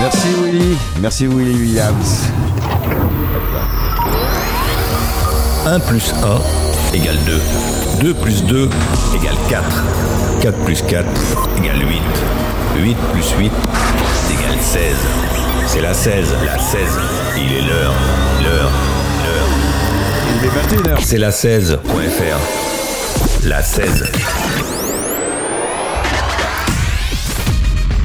Merci Willy, merci Willy Williams. 1 plus 1 égale 2. 2 plus 2 égale 4. 4 plus 4 égale 8. 8 plus 8 égale 16. C'est la 16, la 16. Il est l'heure, l'heure, l'heure. Il est 21h. C'est la 16.fr. La 16.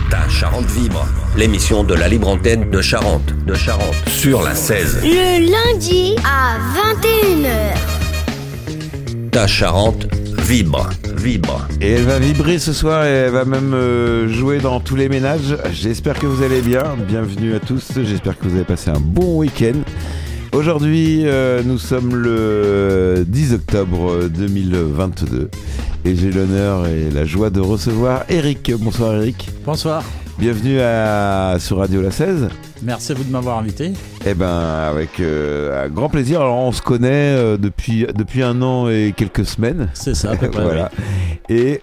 Ta Charente vibre. L'émission de la libre antenne de Charente. De Charente. Sur la 16. Le lundi à 21h. Ta Charente vibre. Vibre. Et elle va vibrer ce soir et elle va même euh, jouer dans tous les ménages. J'espère que vous allez bien. Bienvenue à tous. J'espère que vous avez passé un bon week-end. Aujourd'hui, euh, nous sommes le 10 octobre 2022 et j'ai l'honneur et la joie de recevoir Eric. Bonsoir Eric. Bonsoir. Bienvenue à, sur Radio La 16. Merci à vous de m'avoir invité. Eh ben, avec euh, un grand plaisir. Alors, on se connaît euh, depuis, depuis un an et quelques semaines. C'est ça, à peu près, voilà. Et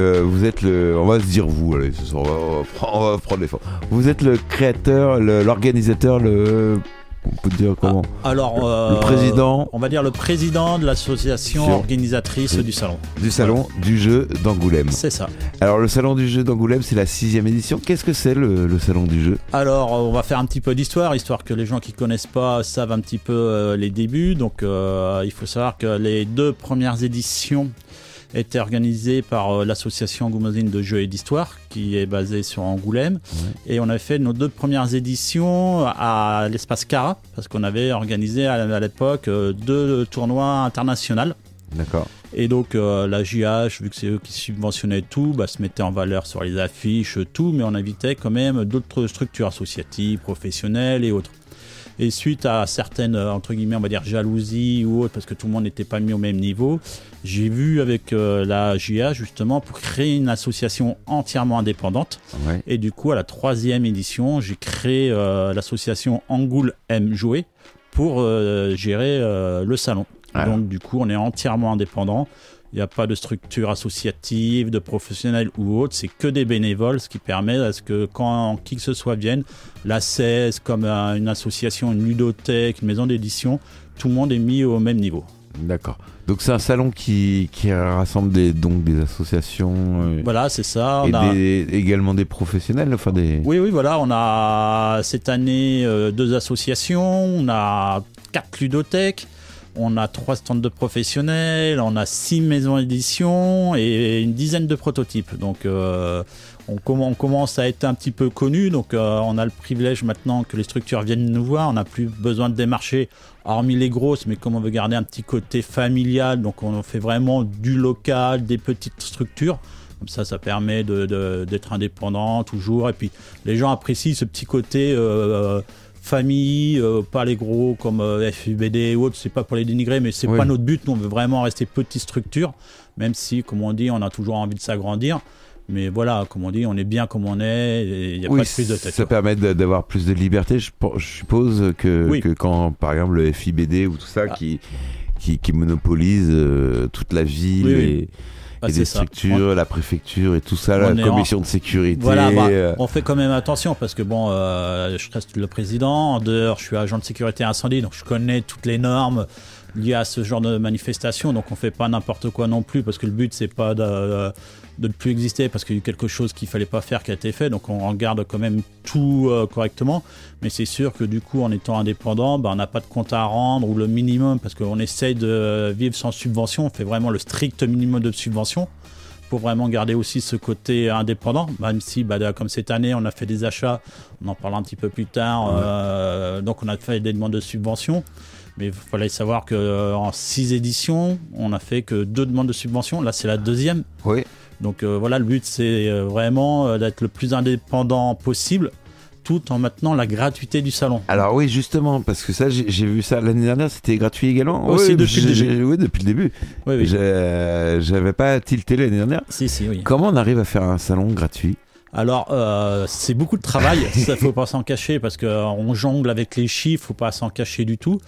euh, vous êtes le. On va se dire vous, allez, on va, on va prendre- prendre l'effort. Vous êtes le créateur, l'organisateur, le. On peut dire comment Alors, euh, Le président. On va dire le président de l'association organisatrice du salon. Du salon du jeu d'Angoulême. C'est ça. Alors, le salon du jeu d'Angoulême, c'est la sixième édition. Qu'est-ce que c'est le, le salon du jeu? Alors, euh, on va faire un petit peu d'histoire, histoire que les gens qui connaissent pas savent un petit peu euh, les débuts. Donc, euh, il faut savoir que les deux premières éditions étaient organisées par euh, l'association Angoumazine de jeux et d'histoire, qui est basée sur Angoulême. Et on avait fait nos deux premières éditions à l'espace Cara, parce qu'on avait organisé à, à l'époque euh, deux tournois internationaux. D'accord. Et donc euh, la JH, vu que c'est eux qui subventionnaient tout, bah, se mettait en valeur sur les affiches, tout, mais on invitait quand même d'autres structures associatives, professionnelles et autres. Et suite à certaines, euh, entre guillemets, on va dire jalousies ou autres, parce que tout le monde n'était pas mis au même niveau, j'ai vu avec euh, la JH justement pour créer une association entièrement indépendante. Ouais. Et du coup, à la troisième édition, j'ai créé euh, l'association Angoul aime jouer pour euh, gérer le salon. Ah. Donc, du coup, on est entièrement indépendant. Il n'y a pas de structure associative, de professionnels ou autre. C'est que des bénévoles, ce qui permet à ce que quand qui que ce soit vienne, la 16, comme une association, une ludothèque, une maison d'édition, tout le monde est mis au même niveau. D'accord. Donc, c'est un salon qui, qui rassemble des, donc des associations. euh, Voilà, c'est ça. et On a- des- également des professionnels, enfin des. Oui, oui, voilà, on a cette année euh, deux associations, on a quatre ludothèques, on a trois stands de professionnels, on a six maisons d'édition et une dizaine de prototypes. Donc euh, on, comm- on commence à être un petit peu connu, donc euh, on a le privilège maintenant que les structures viennent nous voir, on n'a plus besoin de démarcher, hormis les grosses, mais comme on veut garder un petit côté familial, donc on fait vraiment du local, des petites structures. Comme ça, ça permet d'être indépendant toujours. Et puis, les gens apprécient ce petit côté euh, famille, euh, pas les gros comme euh, FUBD ou autres. C'est pas pour les dénigrer, mais c'est Oui. pas notre but. Nous, on veut vraiment rester petite structure, même si, comme on dit, on a toujours envie de s'agrandir. Mais voilà, comme on dit, on est bien comme on est. Il n'y a oui, pas de prise de tête. ça quoi. permet d'avoir plus de liberté. Je, suppose que, Oui. que quand, par exemple, le FIBD ou tout ça Ah. qui, qui, qui monopolise euh, toute la ville et, et des ça. structures, la préfecture et tout ça, on la en- commission de sécurité. Voilà, bah, euh, on fait quand même attention parce que bon, euh, je reste le président. En dehors, je suis agent de sécurité incendie, donc je connais toutes les normes liées à ce genre de manifestation. Donc on fait pas n'importe quoi non plus parce que le but c'est pas de, de ne plus exister parce qu'il y a eu quelque chose qu'il fallait pas faire qui a été fait. Donc on regarde quand même tout euh, correctement. Mais c'est sûr que du coup, en étant indépendant, bah, on n'a pas de compte à rendre ou le minimum parce qu'on essaye de vivre sans subvention. On fait vraiment le strict minimum de subvention pour vraiment garder aussi ce côté indépendant, même si bah, comme cette année on a fait des achats, on en parlera un petit peu plus tard, euh, donc on a fait des demandes de subventions, mais il fallait savoir qu'en six éditions, on a fait que deux demandes de subventions, là c'est la deuxième, Oui. donc euh, voilà, le but c'est euh, vraiment euh, d'être le plus indépendant possible, tout en maintenant la gratuité du salon. Alors oui, justement, parce que ça, j'ai vu ça l'année dernière, c'était gratuit également. Aussi, Oui, depuis le début. Oui, depuis le début. Oui, oui. J'avais pas tilté l'année dernière. Si, si, oui. Comment on arrive à faire un salon gratuit? Alors, euh, c'est beaucoup de travail, ça faut pas s'en cacher parce qu'on jongle avec les chiffres, faut pas s'en cacher du tout.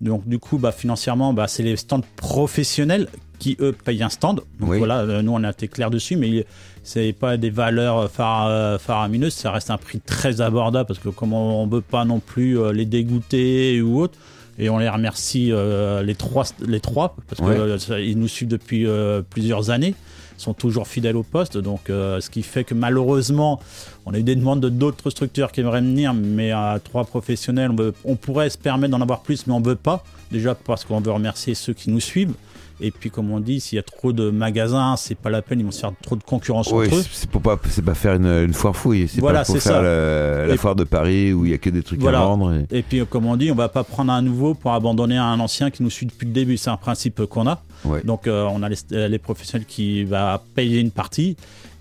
Donc, du coup, bah, financièrement, bah, c'est les stands professionnels qui eux payent un stand. Donc Oui. voilà, euh, nous on a été clair dessus, mais c'est pas des valeurs phara- euh, faramineuses, ça reste un prix très abordable parce que comme on, on veut pas non plus euh, les dégoûter ou autre. Et on les remercie euh, les trois, les trois parce Ouais. que euh, ça- ils nous suivent depuis euh, plusieurs années, sont toujours fidèles au poste. Donc, euh, ce qui fait que malheureusement, on a eu des demandes de d'autres structures qui aimeraient venir, mais à trois professionnels, on, on pourrait se permettre d'en avoir plus, mais on veut pas. Déjà parce qu'on veut remercier ceux qui nous suivent. Et puis, comme on dit, s'il y a trop de magasins, c'est pas la peine, ils vont se faire trop de concurrence Oui, entre eux. c'est pour pas, c'est pas faire une, une foire fouille. C'est Voilà, pas pour c'est faire ça. la Et- foire de Paris où il y a que des trucs Voilà. à vendre. et- Et puis, comme on dit, on va pas prendre un nouveau pour abandonner un ancien qui nous suit depuis le début. C'est un principe qu'on a. Ouais. Donc, euh, on a les, euh, les professionnels qui va payer une partie.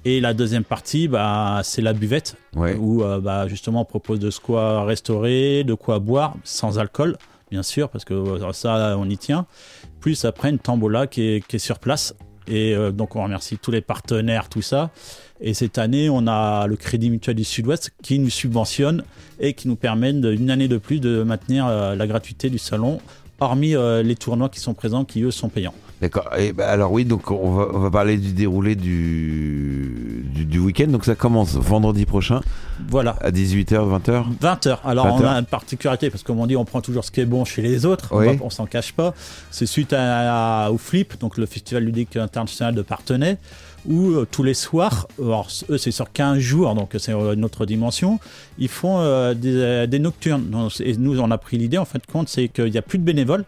Et la deuxième partie, bah, c'est la buvette, Ouais. où euh, bah, justement on propose de quoi restaurer, de quoi boire, sans alcool, bien sûr, parce que euh, ça, on y tient. Plus après, une tambola qui est, sur place. Et euh, donc, on remercie tous les partenaires, tout ça. Et cette année, on a le Crédit Mutuel du Sud-Ouest qui nous subventionne et qui nous permet de- une année de plus de maintenir euh, la gratuité du salon, hormis euh, les tournois qui sont présents, qui eux sont payants. D'accord. Et bah, alors oui, donc on va, on va parler du déroulé du, du, du week-end. Donc ça commence vendredi prochain Voilà. à 18h, 20h. 20h. Alors 20 on a une particularité parce que comme on dit, on prend toujours ce qui est bon chez les autres. Oui. On, on s'en cache pas. C'est suite à, à- au Flip, donc le Festival ludique international de Partenay, où euh, tous les soirs, alors eux c'est sur 15 jours, donc c'est euh, une autre dimension, ils font euh, des, des nocturnes. Donc, Et nous on a pris l'idée en fin de compte, c'est qu'il n'y a plus de bénévoles.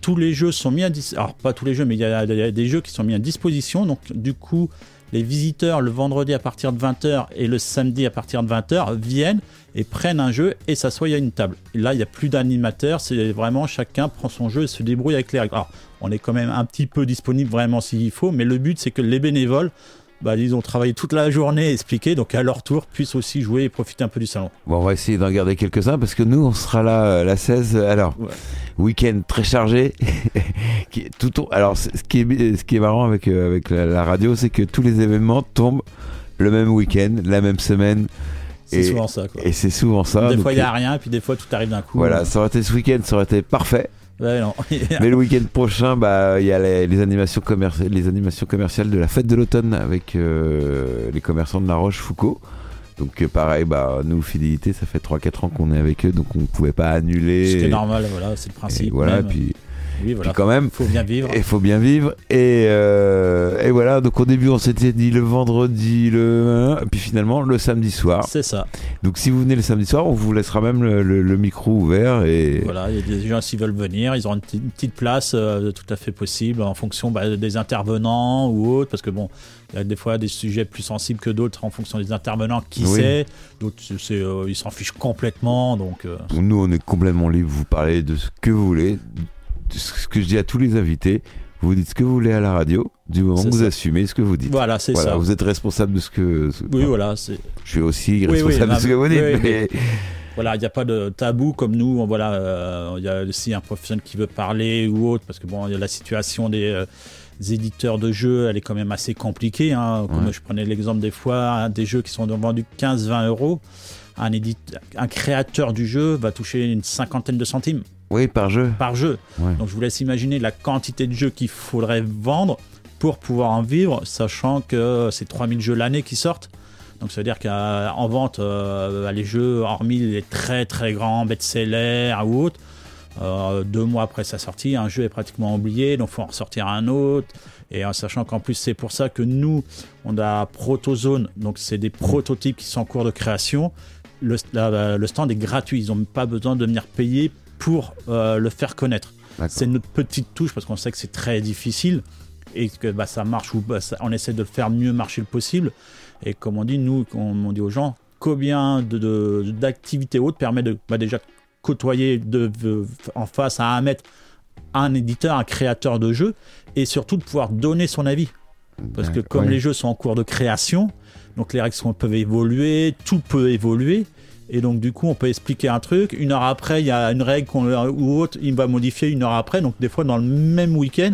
Tous les jeux sont mis à dis- alors pas tous les jeux, mais il y, a des jeux qui sont mis à disposition. Donc du coup, les visiteurs le vendredi à partir de 20h et le samedi à partir de 20h viennent et prennent un jeu et s'assoient à une table. Là, il n'y a plus d'animateur, c'est vraiment chacun prend son jeu et se débrouille avec les règles. Alors, on est quand même un petit peu disponible vraiment s'il faut, mais le but c'est que les bénévoles, bah, ils ont travaillé toute la journée, expliqué, donc à leur tour puissent aussi jouer et profiter un peu du salon. Bon, on va essayer d'en garder quelques-uns parce que nous, on sera là euh, la 16. Alors, Ouais. week-end très chargé. Qui tout Alors, ce qui est, ce qui est marrant avec, euh, avec la, la radio, c'est que tous les événements tombent le même week-end, la même semaine. C'est souvent ça. Quoi. Et c'est souvent ça. des fois, il n'y a rien, et puis des fois, tout arrive d'un coup. Voilà, ça aurait été ce week-end, ça aurait été parfait. Ouais, non. Mais le week-end prochain, bah, il y a les, les animations commerciales, les animations commerciales de la fête de l'automne avec euh, les commerçants de La Roche-Foucault. Donc euh, pareil, bah, nous, Fidélité, ça fait 3-4 ans qu'on est avec eux, donc on ne pouvait pas annuler. C'était normal, voilà, c'est le et principe. voilà, même. puis, oui, voilà. puis quand même, faut bien vivre. il faut bien vivre. Et, euh, et voilà, donc au début, on s'était dit le vendredi, le... et puis finalement, le samedi soir. C'est ça. Donc si vous venez le samedi soir, on vous laissera même le, le- le micro ouvert. Et... Voilà, il y a des gens s'ils veulent venir, ils auront une, petite- une petite place euh, tout à fait possible en fonction bah, des intervenants ou autres, parce que bon, il y a des fois des sujets plus sensibles que d'autres en fonction des intervenants. Qui Oui. sait D'autres, euh, ils s'en fichent complètement, donc. euh, Nous, on est complètement libre. Vous parlez de ce que vous voulez. Ce que je dis à tous les invités, vous dites ce que vous voulez à la radio, du moment que vous ça. assumez ce que vous dites. Voilà, c'est Voilà, ça. vous êtes responsable de ce que. Oui, voilà, c'est. Je suis aussi oui, responsable de ce que vous dites. oui, oui, mais- Voilà, il n'y a pas de tabou comme nous. Voilà, euh, il y a aussi un professionnel qui veut parler ou autre, parce que bon, il y a la situation des, euh, des éditeurs de jeux, elle est quand même assez compliquée. Hein. Comme Ouais. je prenais l'exemple des fois, hein, des jeux qui sont vendus 15-20 euros. Un, édite- un créateur du jeu va toucher une cinquantaine de centimes Oui, par jeu. par jeu. Ouais. Donc je vous laisse imaginer la quantité de jeux qu'il faudrait vendre pour pouvoir en vivre, sachant que c'est 3000 jeux l'année qui sortent. Donc ça veut dire qu'en vente, euh, les jeux, hormis les très très grands best-sellers ou autres, euh, deux mois après sa sortie, un jeu est pratiquement oublié, donc il faut en ressortir un autre. Et en sachant qu'en plus, c'est pour ça que nous, on a Protozone, donc c'est des prototypes qui sont en cours de création. Le, la- le stand est gratuit, ils n'ont pas besoin de venir payer pour euh, le faire connaître. C'est notre petite touche parce qu'on sait que c'est très difficile et que bah, ça marche ou bah, ça- on essaie de le faire mieux marcher le possible. Et comme on dit, nous, on, on dit aux gens, combien de- de- d'activités autres permet de bah, déjà côtoyer de, de- en face à un mètre un éditeur, un créateur de jeux et surtout de pouvoir donner son avis. Parce que comme ouais. les jeux sont en cours de création, donc les règles sont- peuvent évoluer, tout peut évoluer. Et donc du coup, on peut expliquer un truc. Une heure après, il y a une règle ou autre, il va modifier une heure après. Donc des fois, dans le même week-end,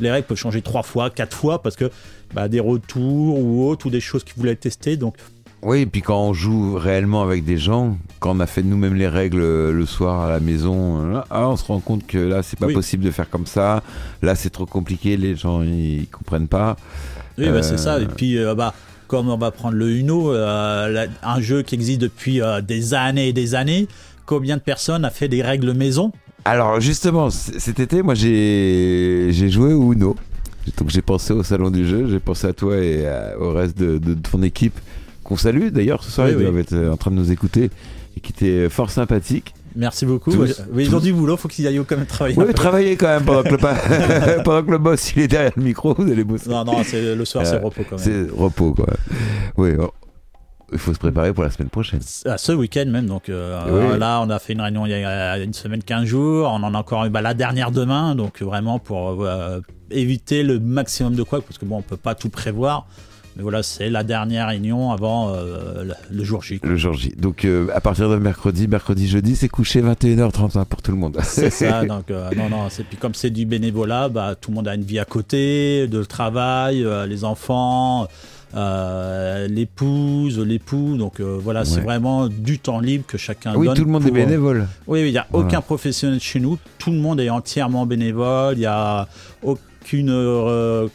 les règles peuvent changer trois fois, quatre fois, parce que bah, des retours ou autres, ou des choses qu'ils voulaient tester. Donc Oui, et puis quand on joue réellement avec des gens, quand on a fait nous-mêmes les règles euh, le soir à la maison, euh, ah, on se rend compte que là, c'est pas Oui. possible de faire comme ça. Là, c'est trop compliqué, les gens ils comprennent pas. Oui, bah, c'est Euh, ça. Et puis, euh, bah, comme on va prendre le Uno, euh, la- un jeu qui existe depuis euh, des années et des années, combien de personnes a fait des règles maison? Alors justement, cet été, moi j'ai j'ai joué au Uno. Donc j'ai pensé au salon du jeu, j'ai pensé à toi et à- au reste de, de ton équipe qu'on salue d'ailleurs ce soir, Oui, ils oui. doivent être euh, en train de nous écouter et qui était fort sympathique. Merci beaucoup. Oui, ils ont du boulot, faut qu'ils aillent quand même travailler. Oui, peu. travaillez quand même pendant que, le pendant que le boss il est derrière le micro, vous allez bosser. Non, non, c'est le soir, c'est Euh, repos quand même. C'est repos quoi. Oui, oh, il faut se préparer pour la semaine prochaine. À ce week-end même, donc euh, Oui. là on a fait une réunion il y a une semaine, 15 jours, on en a encore eu bah, la dernière demain, donc vraiment pour euh, éviter le maximum de quoi, parce que bon on peut pas tout prévoir, mais voilà c'est la dernière réunion avant euh, le, jour J. quoi. Le jour J. Donc euh, à partir de mercredi, mercredi, jeudi, c'est couché 21h30 pour tout le monde. C'est ça, donc euh, non, non, c'est puis comme c'est du bénévolat, bah, tout le monde a une vie à côté, de travail, les enfants, euh, l'épouse, l'époux, donc euh, voilà, c'est vraiment du temps libre que chacun oui, donne. tout le monde est pour, bénévole. Oui, oui, il n'y a Voilà. aucun professionnel chez nous. Tout le monde est entièrement bénévole. Il n'y a aucune euh,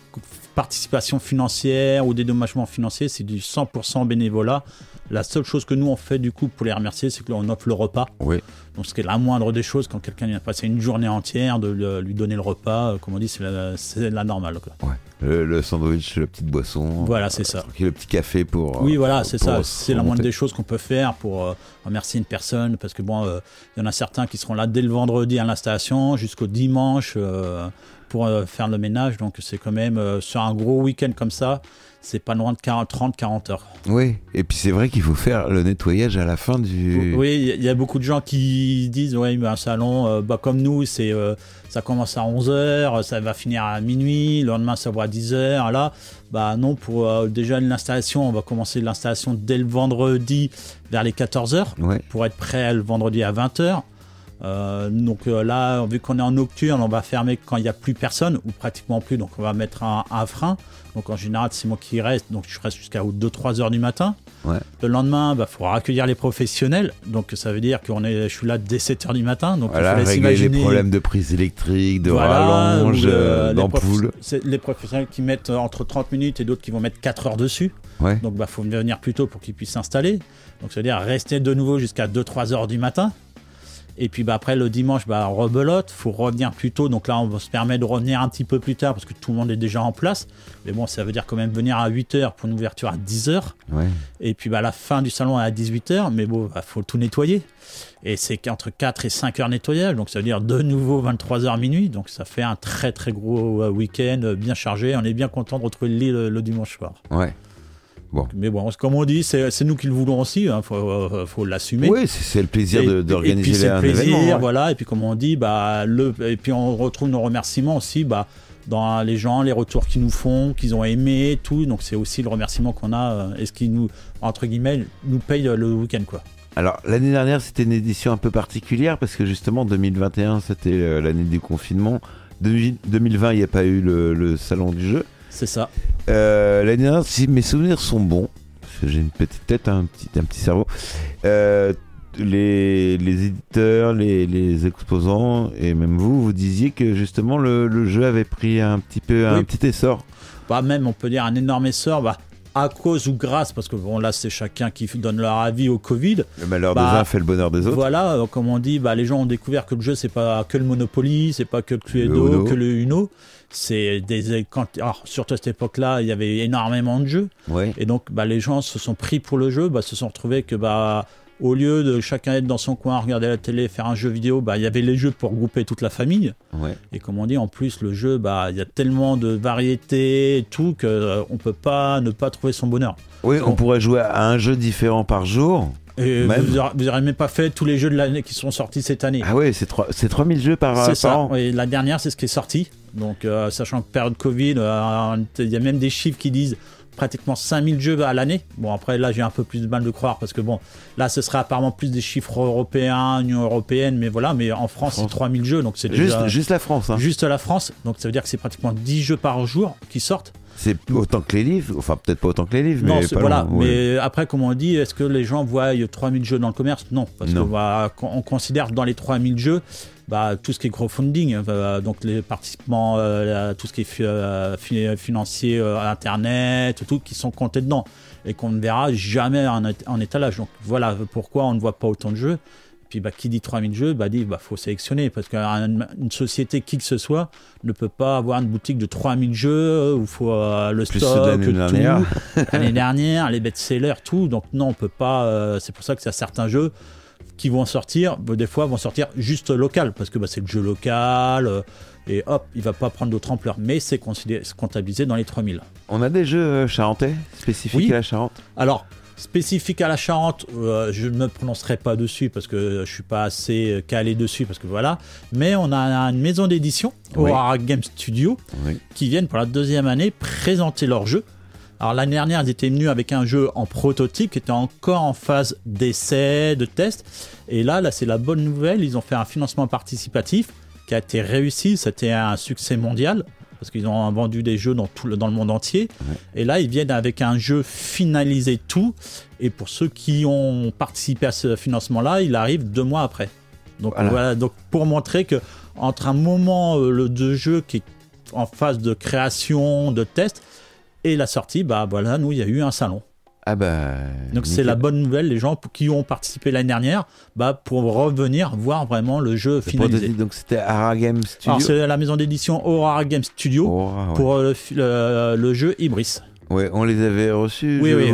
participation financière ou dédommagement financier. C'est du 100% bénévolat. La seule chose que nous on fait du coup pour les remercier, c'est que l'on offre le repas. Oui. Donc ce qui est la moindre des choses quand quelqu'un vient passer une journée entière, de lui donner le repas, euh, comme on dit, c'est la, c'est la normale. quoi. Ouais. Le, le sandwich, la petite boisson. Voilà, c'est ça. Le petit café pour. Oui, euh, voilà, c'est pour ça. C'est la moindre des choses qu'on peut faire pour euh, remercier une personne. Parce que bon, euh, il y en a certains qui seront là dès le vendredi à l'installation jusqu'au dimanche euh, pour euh, faire le ménage. Donc c'est quand même euh, sur un gros week-end comme ça, c'est pas loin de 30-40 heures. Oui, et puis c'est vrai qu'il faut faire le nettoyage à la fin du. Oui, il y a- il y a beaucoup de gens qui disent ouais, mais un salon, euh, bah, comme nous, c'est euh, ça commence à 11h, ça va finir à minuit, le lendemain ça va à 10h. Là, bah non, pour euh, déjà l'installation, on va commencer l'installation dès le vendredi vers les 14h Ouais. pour être prêt le vendredi à 20h. Euh, donc euh, là, vu qu'on est en nocturne, on va fermer quand il n'y a plus personne, ou pratiquement plus, donc on va mettre un, un frein. Donc en général, c'est moi qui reste, donc je reste jusqu'à 2-3 heures du matin. Ouais. Le lendemain, il bah, faudra accueillir les professionnels, donc ça veut dire qu'on est, je suis là dès 7 heures du matin. Donc Voilà, il faut régler les problèmes de prise électrique, de Voilà, rallonge, euh, les d'ampoule. prof- Les professionnels qui mettent euh, entre 30 minutes et d'autres qui vont mettre 4 heures dessus. Ouais. Donc bah faut venir plus tôt pour qu'ils puissent s'installer. Donc ça veut dire rester de nouveau jusqu'à 2-3 heures du matin. Et puis bah, après le dimanche, bah, rebelote, faut revenir plus tôt. Donc là, on se permet de revenir un petit peu plus tard parce que tout le monde est déjà en place. Mais bon, ça veut dire quand même venir à 8 heures pour une ouverture à 10 heures. Ouais. Et puis bah, la fin du salon est à 18 heures. Mais bon, il faut tout nettoyer. Et c'est qu'entre 4 et 5 heures nettoyage. Donc ça veut dire de nouveau 23 heures minuit. Donc ça fait un très très gros week-end bien chargé. On est bien content de retrouver le lit le- le dimanche soir. Ouais. Mais bon, comme on dit, c'est nous qui le voulons aussi, il faut, euh, faut l'assumer. Oui, c'est le plaisir d'organiser c'est le un plaisir, événement. ouais. voilà. Et puis comme on dit, bah le et puis on retrouve nos remerciements aussi, bah dans les gens, les retours qu'ils nous font, qu'ils ont aimé, tout. Donc c'est aussi le remerciement qu'on a euh, et ce qui nous entre guillemets nous paye le week-end quoi. Alors l'année dernière, c'était une édition un peu particulière parce que justement 2021, c'était euh, l'année du confinement. 2000 2020, il n'y a pas eu le, le salon du jeu. C'est ça. Euh, L'année dernière, si mes souvenirs sont bons, parce que j'ai une petite tête, un petit, un petit cerveau, euh, les, les éditeurs, les, les exposants et même vous, vous disiez que justement le, le jeu avait pris un petit peu un Oui. petit essor. Bah même on peut dire un énorme essor, bah à cause ou grâce, parce que bon là c'est chacun qui donne leur avis au Covid. Le malheur Bah, des uns fait le bonheur des autres. Voilà, euh, comme on dit, bah, les gens ont découvert que le jeu, c'est pas que le Monopoly, c'est pas que le Cluedo, que le Uno. C'est des. Quand, alors, surtout à cette époque-là, il y avait énormément de jeux. Ouais. Et donc, bah, les gens se sont pris pour le jeu, bah, se sont retrouvés que, bah, au lieu de chacun être dans son coin, regarder la télé, faire un jeu vidéo, bah, il y avait les jeux pour grouper toute la famille. Ouais. Et comme on dit, en plus, le jeu, bah, il y a tellement de variétés et tout que euh, on peut pas ne pas trouver son bonheur. Oui, on pourrait jouer à un jeu différent par jour. Et Même. vous aurez- vous n'aurez même pas fait tous les jeux de l'année qui sont sortis cette année. Ah ouais, c'est trois- c'est 3000 jeux par, C'est par ça. an. Oui, la dernière, c'est ce qui est sorti. Donc, euh, sachant que période Covid, euh, il y a même des chiffres qui disent pratiquement 5000 jeux à l'année. Bon, après, là, j'ai un peu plus de mal de croire parce que bon, là, ce serait apparemment plus des chiffres européens, Union européenne, mais voilà, mais en France, c'est France. 3000 jeux, donc c'est Juste, déjà juste la France. hein. juste la France. Donc ça veut dire que c'est pratiquement 10 jeux par jour qui sortent. C'est autant que les livres. Enfin, peut-être pas autant que les livres, non, mais c'est- pas voilà. loin, ouais. Mais après, comme on dit, est-ce que les gens voient 3000 jeux dans le commerce? Non, parce Non. qu'on va, on considère dans les 3000 jeux, bah, tout ce qui est crowdfunding, euh, donc les participants, euh, tout ce qui est euh, fi- financier, euh, internet, tout qui sont comptés dedans et qu'on ne verra jamais en,ét- en étalage. Donc voilà pourquoi on ne voit pas autant de jeux. Puis bah, qui dit 3000 jeux, bah, dit bah, faut sélectionner parce qu'une une société, qui que ce soit, ne peut pas avoir une boutique de 3000 jeux où il faut euh, le Plus stock, l'année tout, dernière. l'année dernière, les best-sellers, tout. Donc non, on peut pas. euh, c'est pour ça que c'est certains jeux qui vont sortir, bah, des fois vont sortir juste local parce que bah, c'est le jeu local euh, et hop, il va pas prendre d'autre ampleur. Mais c'est considéré- c'est comptabilisé dans les 3000. On a des jeux euh, charentais spécifiques Oui. à la Charente? Alors, spécifique à la Charente, euh, je ne me prononcerai pas dessus parce que je suis pas assez euh, calé dessus parce que voilà. Mais on a une maison d'édition, Oui. Game Studio, Oui. qui viennent pour la deuxième année présenter leur jeu. Alors l'année dernière, ils étaient venus avec un jeu en prototype qui était encore en phase d'essai, de test. Et là, là c'est la bonne nouvelle, ils ont fait un financement participatif qui a été réussi, c'était un succès mondial parce qu'ils ont vendu des jeux dans, tout le, dans le monde entier. Et là, ils viennent avec un jeu finalisé tout. Et pour ceux qui ont participé à ce financement-là, il arrive deux mois après. Donc Voilà. voilà, donc pour montrer que entre un moment euh, le de jeu qui est en phase de création, de test, et la sortie, bah voilà, nous il y a eu un salon. Ah bah. Donc c'est la bonne nouvelle, les gens qui ont participé l'année dernière, bah pour revenir voir vraiment le jeu finalisé. donc c'était Ara Game Studio. Alors c'est la maison d'édition Aurora Game Studio Aura, ouais. pour le, fi- le- le jeu Ibris. Ouais, on les avait reçus. Oui, oui,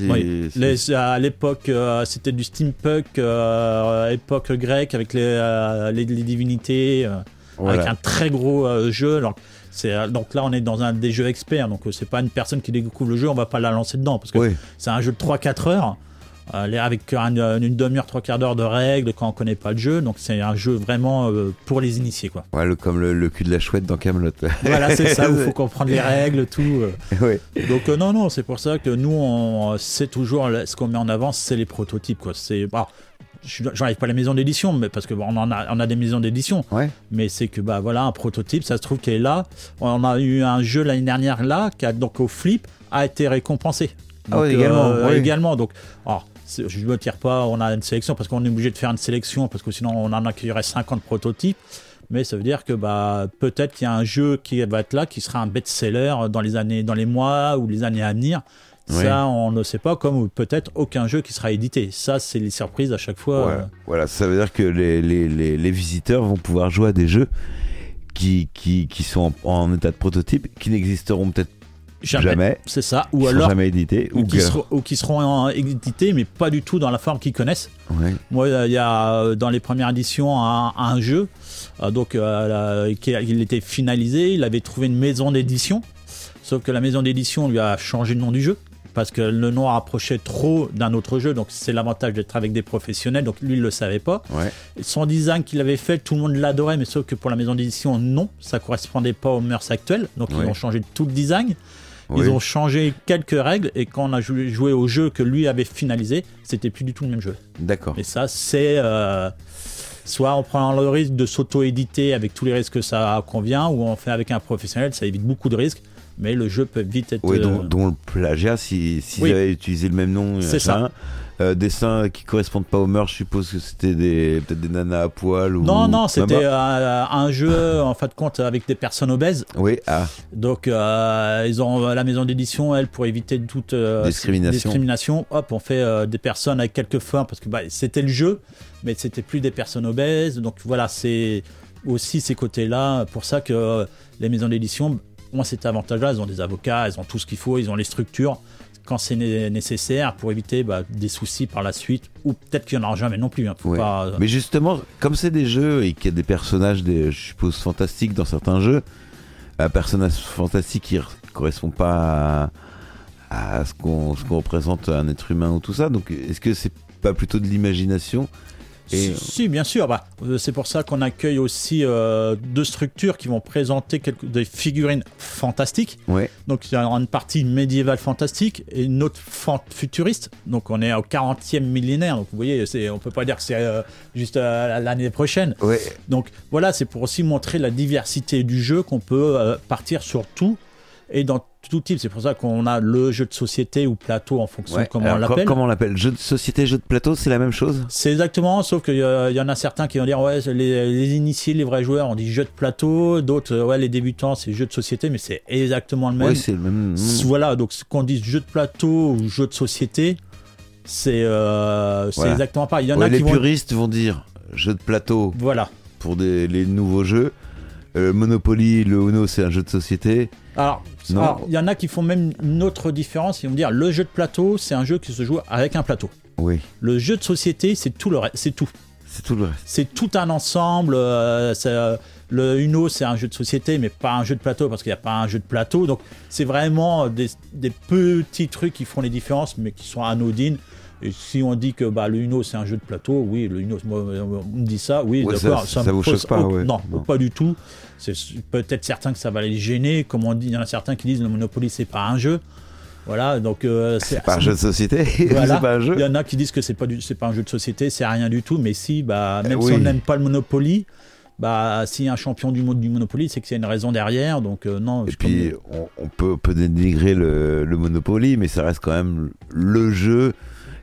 oui. Les- à l'époque, euh, c'était du steampunk, euh, époque grecque, avec les, euh, les, les divinités, euh, voilà. avec un très gros euh, jeu. Alors, euh, donc là, on est dans un des jeux experts, donc euh, c'est pas une personne qui découvre le jeu, on va pas la lancer dedans, parce que Oui. c'est un jeu de 3-4 heures. euh, avec un- une demi-heure, trois quarts d'heure de règles quand on connaît pas le jeu, donc c'est un jeu vraiment euh, pour les initiés quoi. Ouais, le- comme le, le cul de la chouette dans Camelot. Voilà, c'est ça, il faut comprendre les règles, tout. euh. oui. Donc euh, non, non, c'est pour ça que nous, on, c'est toujours ce qu'on met en avant, c'est les prototypes. Quoi. C'est, bah, je n'arrive pas à la maison d'édition, mais parce que bon, on en a, on a des maisons d'édition. Ouais. Mais c'est que bah voilà, un prototype, ça se trouve qu'il est là. On a eu un jeu l'année dernière là, qui a donc au flip a été récompensé. Ah Donc, ouais, également, euh, oui. également. Donc, alors, je ne me tire pas, on a une sélection parce qu'on est obligé de faire une sélection parce que sinon on en accueillerait 50 prototypes. Mais ça veut dire que bah, peut-être qu'il y a un jeu qui va être là, qui sera un best-seller dans les années, dans les mois ou les années à venir. Oui. Ça, on ne sait pas, comme peut-être aucun jeu qui sera édité. Ça, c'est les surprises à chaque fois. Voilà. Voilà, ça veut dire que les, les, les, les visiteurs vont pouvoir jouer à des jeux qui, qui, qui sont en, en état de prototype, qui n'existeront peut-être jamais, C'est ça. Ou alors, jamais édités, ou, ou qui seront, ou qui seront édités, mais pas du tout dans la forme qu'ils connaissent. Ouais. Moi, il y a dans les premières éditions un, un jeu, euh, donc euh, il était finalisé, il avait trouvé une maison d'édition, sauf que la maison d'édition lui a changé le nom du jeu parce que le nom rapprochait trop d'un autre jeu, donc c'est l'avantage d'être avec des professionnels, donc lui il le savait pas. Ouais. Son design qu'il avait fait, tout le monde l'adorait, mais sauf que pour la maison d'édition, non, ça correspondait pas aux mœurs actuelles, donc Ouais. ils ont changé tout le design. Ils Oui. ont changé quelques règles et quand on a joué, joué au jeu que lui avait finalisé, c'était plus du tout le même jeu. D'accord. Et ça, c'est euh, soit on prend le risque de s'auto-éditer avec tous les risques que ça convient, ou on fait avec un professionnel, ça évite beaucoup de risques, mais le jeu peut vite être. Oui, dont, euh, dont le plagiat, si, s'ils Oui. avaient utilisé le même nom, C'est machin, euh, dessins qui correspondent pas aux mœurs, je suppose que c'était des, peut-être des nanas à poil ou. Non, non, c'était euh, un jeu en fin de compte avec des personnes obèses. Oui, ah, Donc, euh, ils ont la maison d'édition, elle, pour éviter toute euh, Discrimination. discrimination, hop, on fait euh, des personnes avec quelques formes parce que bah, c'était le jeu, mais c'était plus des personnes obèses. Donc voilà, c'est aussi ces côtés-là. Pour ça que euh, les maisons d'édition ont cet avantage-là. Elles ont des avocats, elles ont tout ce qu'il faut, ils ont les structures quand c'est né- nécessaire pour éviter bah, des soucis par la suite, ou peut-être qu'il n'y en aura jamais non plus. hein. Faut ouais. pas- Mais justement, comme c'est des jeux et qu'il y a des personnages, des, je suppose, fantastiques dans certains jeux, un personnage fantastique qui ne correspond pas à, à ce qu'on ce qu'on représente un être humain ou tout ça. Donc, est-ce que c'est pas plutôt de l'imagination Et- Si, si, bien sûr. Bah, euh, c'est pour ça qu'on accueille aussi euh, deux structures qui vont présenter quelques, des figurines fantastiques. Ouais. Donc il y a une partie médiévale fantastique et une autre futuriste. Donc on est au 40e millénaire. Donc vous voyez, c'est, on peut pas dire que c'est euh, juste euh, l'année prochaine. Ouais. Donc voilà, c'est pour aussi montrer la diversité du jeu qu'on peut euh, partir sur tout et dans tout type. C'est pour ça qu'on a le jeu de société ou plateau en fonction Ouais. de comment Alors, on l'appelle. Comment on l'appelle Jeu de société, jeu de plateau, c'est la même chose C'est exactement, sauf qu'il il y en a certains qui vont dire ouais, les, les initiés, les vrais joueurs, on dit jeu de plateau, d'autres euh, ouais, les débutants, c'est jeu de société, mais c'est exactement le même. Oui, c'est le même. Voilà, donc qu'on dise jeu de plateau ou jeu de société, c'est euh, Voilà. exactement pareil. Il y en Ouais, a les qui vont. puristes vont dire jeu de plateau Voilà. pour des, les nouveaux jeux. Euh, Monopoly, le Uno, c'est un jeu de société. Alors, il y en a qui font même une autre différence. Ils vont dire le jeu de plateau, c'est un jeu qui se joue avec un plateau. Oui, Le jeu de société, c'est tout le reste, c'est tout. c'est tout le reste. C'est tout un ensemble. euh, euh, le Uno, c'est un jeu de société, mais pas un jeu de plateau parce qu'il n'y a pas un jeu de plateau. Donc, c'est vraiment des, des petits trucs qui font les différences, mais qui sont anodines. Et si on dit que bah, le Uno, c'est un jeu de plateau, oui, le Uno, moi, on me dit ça, oui, Ouais, d'accord. ça- me ça vous pose choque pas, ouais. Non, Non. pas du tout. C'est peut-être certains que ça va les gêner. Comme on dit, il y en a certains qui disent le Monopoly, c'est pas un jeu. Voilà, donc euh, C'est pas un jeu de société, voilà. c'est pas un Il jeu. y en a qui disent que c'est pas du, c'est pas un jeu de société, c'est rien du tout. Mais si, bah, même Euh, si on n'aime pas le Monopoly, bah, a un champion du monde du Monopoly, c'est qu'il y a une raison derrière. Donc euh, non. Et puis, on, on peut, on peut dénigrer le, le Monopoly, mais ça reste quand même le jeu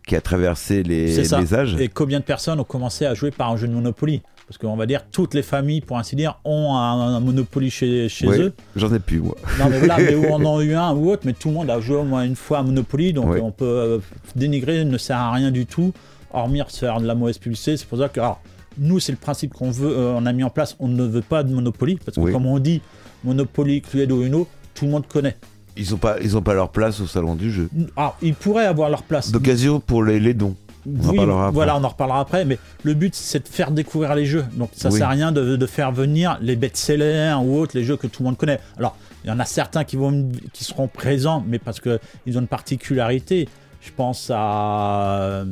qui a traversé les, ça. les âges. Et combien de personnes ont commencé à jouer par un jeu de Monopoly Parce qu'on va dire toutes les familles, pour ainsi dire, ont un, un Monopoly chez, chez eux. J'en ai plus, moi. Non mais voilà, mais où on en a eu un ou autre, mais tout le monde a joué au moins une fois à Monopoly, donc on peut euh, dénigrer ne sert à rien du tout, hormis se faire de la mauvaise publicité. C'est pour ça que alors, nous, c'est le principe qu'on veut, euh, on a mis en place, on ne veut pas de Monopoly, parce que Oui. comme on dit, Monopoly, Cluedo, Uno, tout le monde connaît. Ils ont pas, ils ont pas leur place au salon du jeu. Alors, ils pourraient avoir leur place. D'occasion pour les, les dons. On en Oui. Voilà, on en reparlera après, mais le but c'est de faire découvrir les jeux. Donc ça Oui. sert à rien de, de faire venir les best-sellers ou autres, les jeux que tout le monde connaît. Alors, il y en a certains qui, vont, qui seront présents, mais parce qu'ils ont une particularité. Je pense à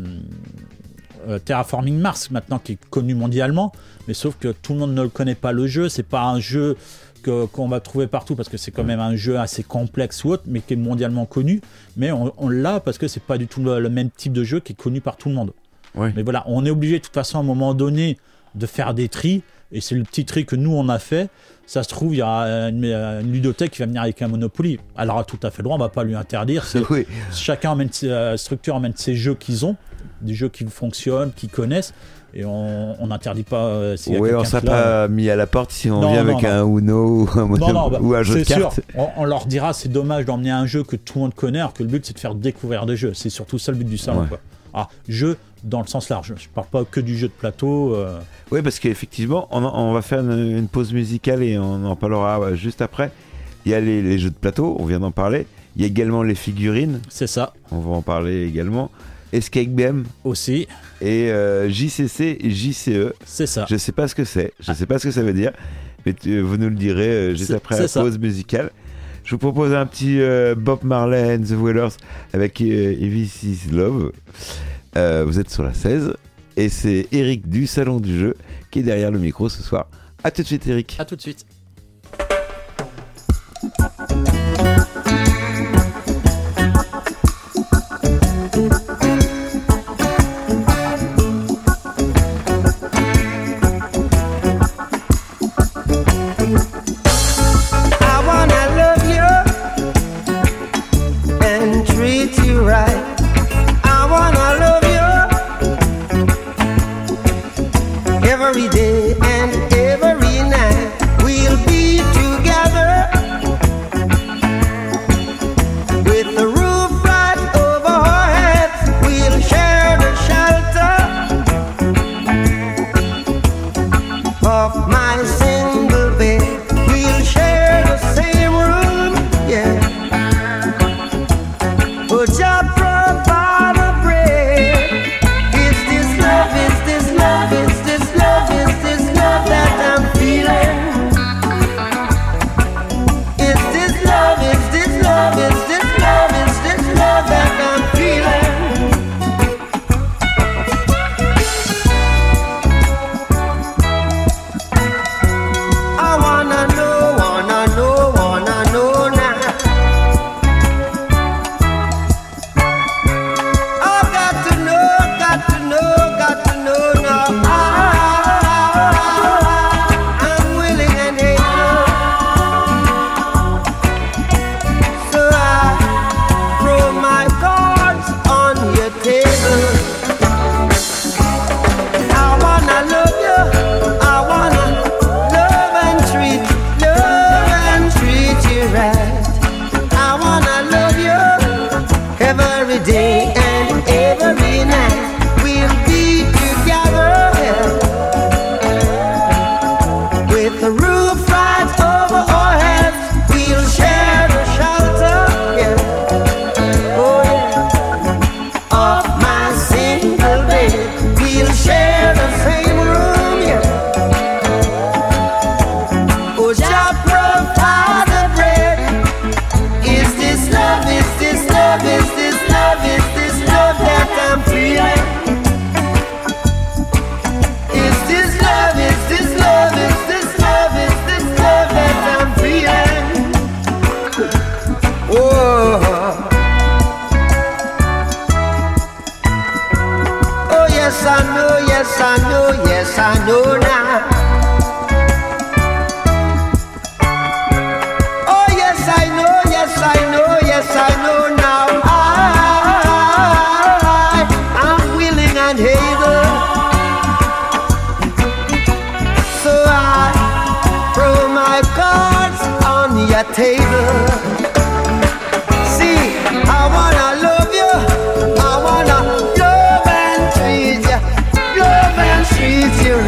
euh, Terraforming Mars, maintenant qui est connu mondialement, mais sauf que tout le monde ne le connaît pas le jeu. C'est pas un jeu qu'on va trouver partout parce que c'est quand même un jeu assez complexe ou autre, mais qui est mondialement connu. Mais on, on l'a parce que c'est pas du tout le, le même type de jeu qui est connu par tout le monde. Mais voilà, on est obligé de toute façon à un moment donné de faire des tris, et c'est le petit tri que nous on a fait. Ça se trouve, il y a une, une ludothèque qui va venir avec un Monopoly. Alors a tout à fait le droit, on va pas lui interdire. C'est- Oui. chacun emmène ses, euh, structure emmène ses jeux qu'ils ont, des jeux qui fonctionnent, qu'ils connaissent, et on n'interdit pas. euh, a Ouais, on quelqu'un sera pas mis à la porte si on Non, vient non, avec non. un Uno ou un, mono- Non, non, bah, ou un jeu de sûr. cartes. On, on leur dira c'est dommage d'emmener un jeu que tout le monde connaît, alors que le but c'est de faire découvrir des jeux. C'est surtout ça le but du salon. Ouais. Quoi. Ah, jeu dans le sens large. Je parle pas que du jeu de plateau. euh, Oui, parce qu'effectivement, on, on va faire une, une pause musicale et on en parlera ouais, juste après. Il y a les, les jeux de plateau, on vient d'en parler. Il y a également les figurines, c'est ça on va en parler également. Escape Game aussi. et euh, JCC JCE. C'est ça. Je sais pas ce que c'est, je sais pas ce que ça veut dire, mais tu- vous nous le direz euh, juste après la ça. pause musicale. Je vous propose un petit euh, Bob Marley and the Wailers avec This Is Love. Vous êtes sur la 16 et c'est Eric du Salon du Jeu qui est derrière le micro ce soir. A tout de suite Eric. À tout de suite.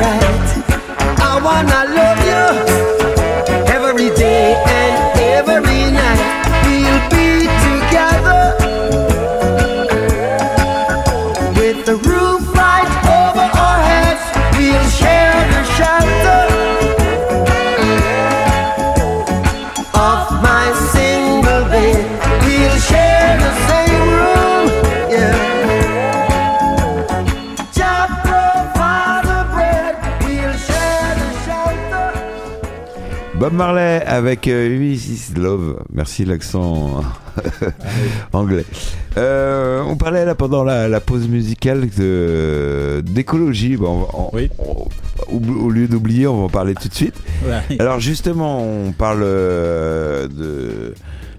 alright. Avec euh, This is Love. Merci l'accent anglais. Euh, on parlait là pendant la, la pause musicale d'écologie. Bon, Oui. au, lieu d'oublier, on va en parler tout de suite. Ouais. Alors justement, on parle euh, de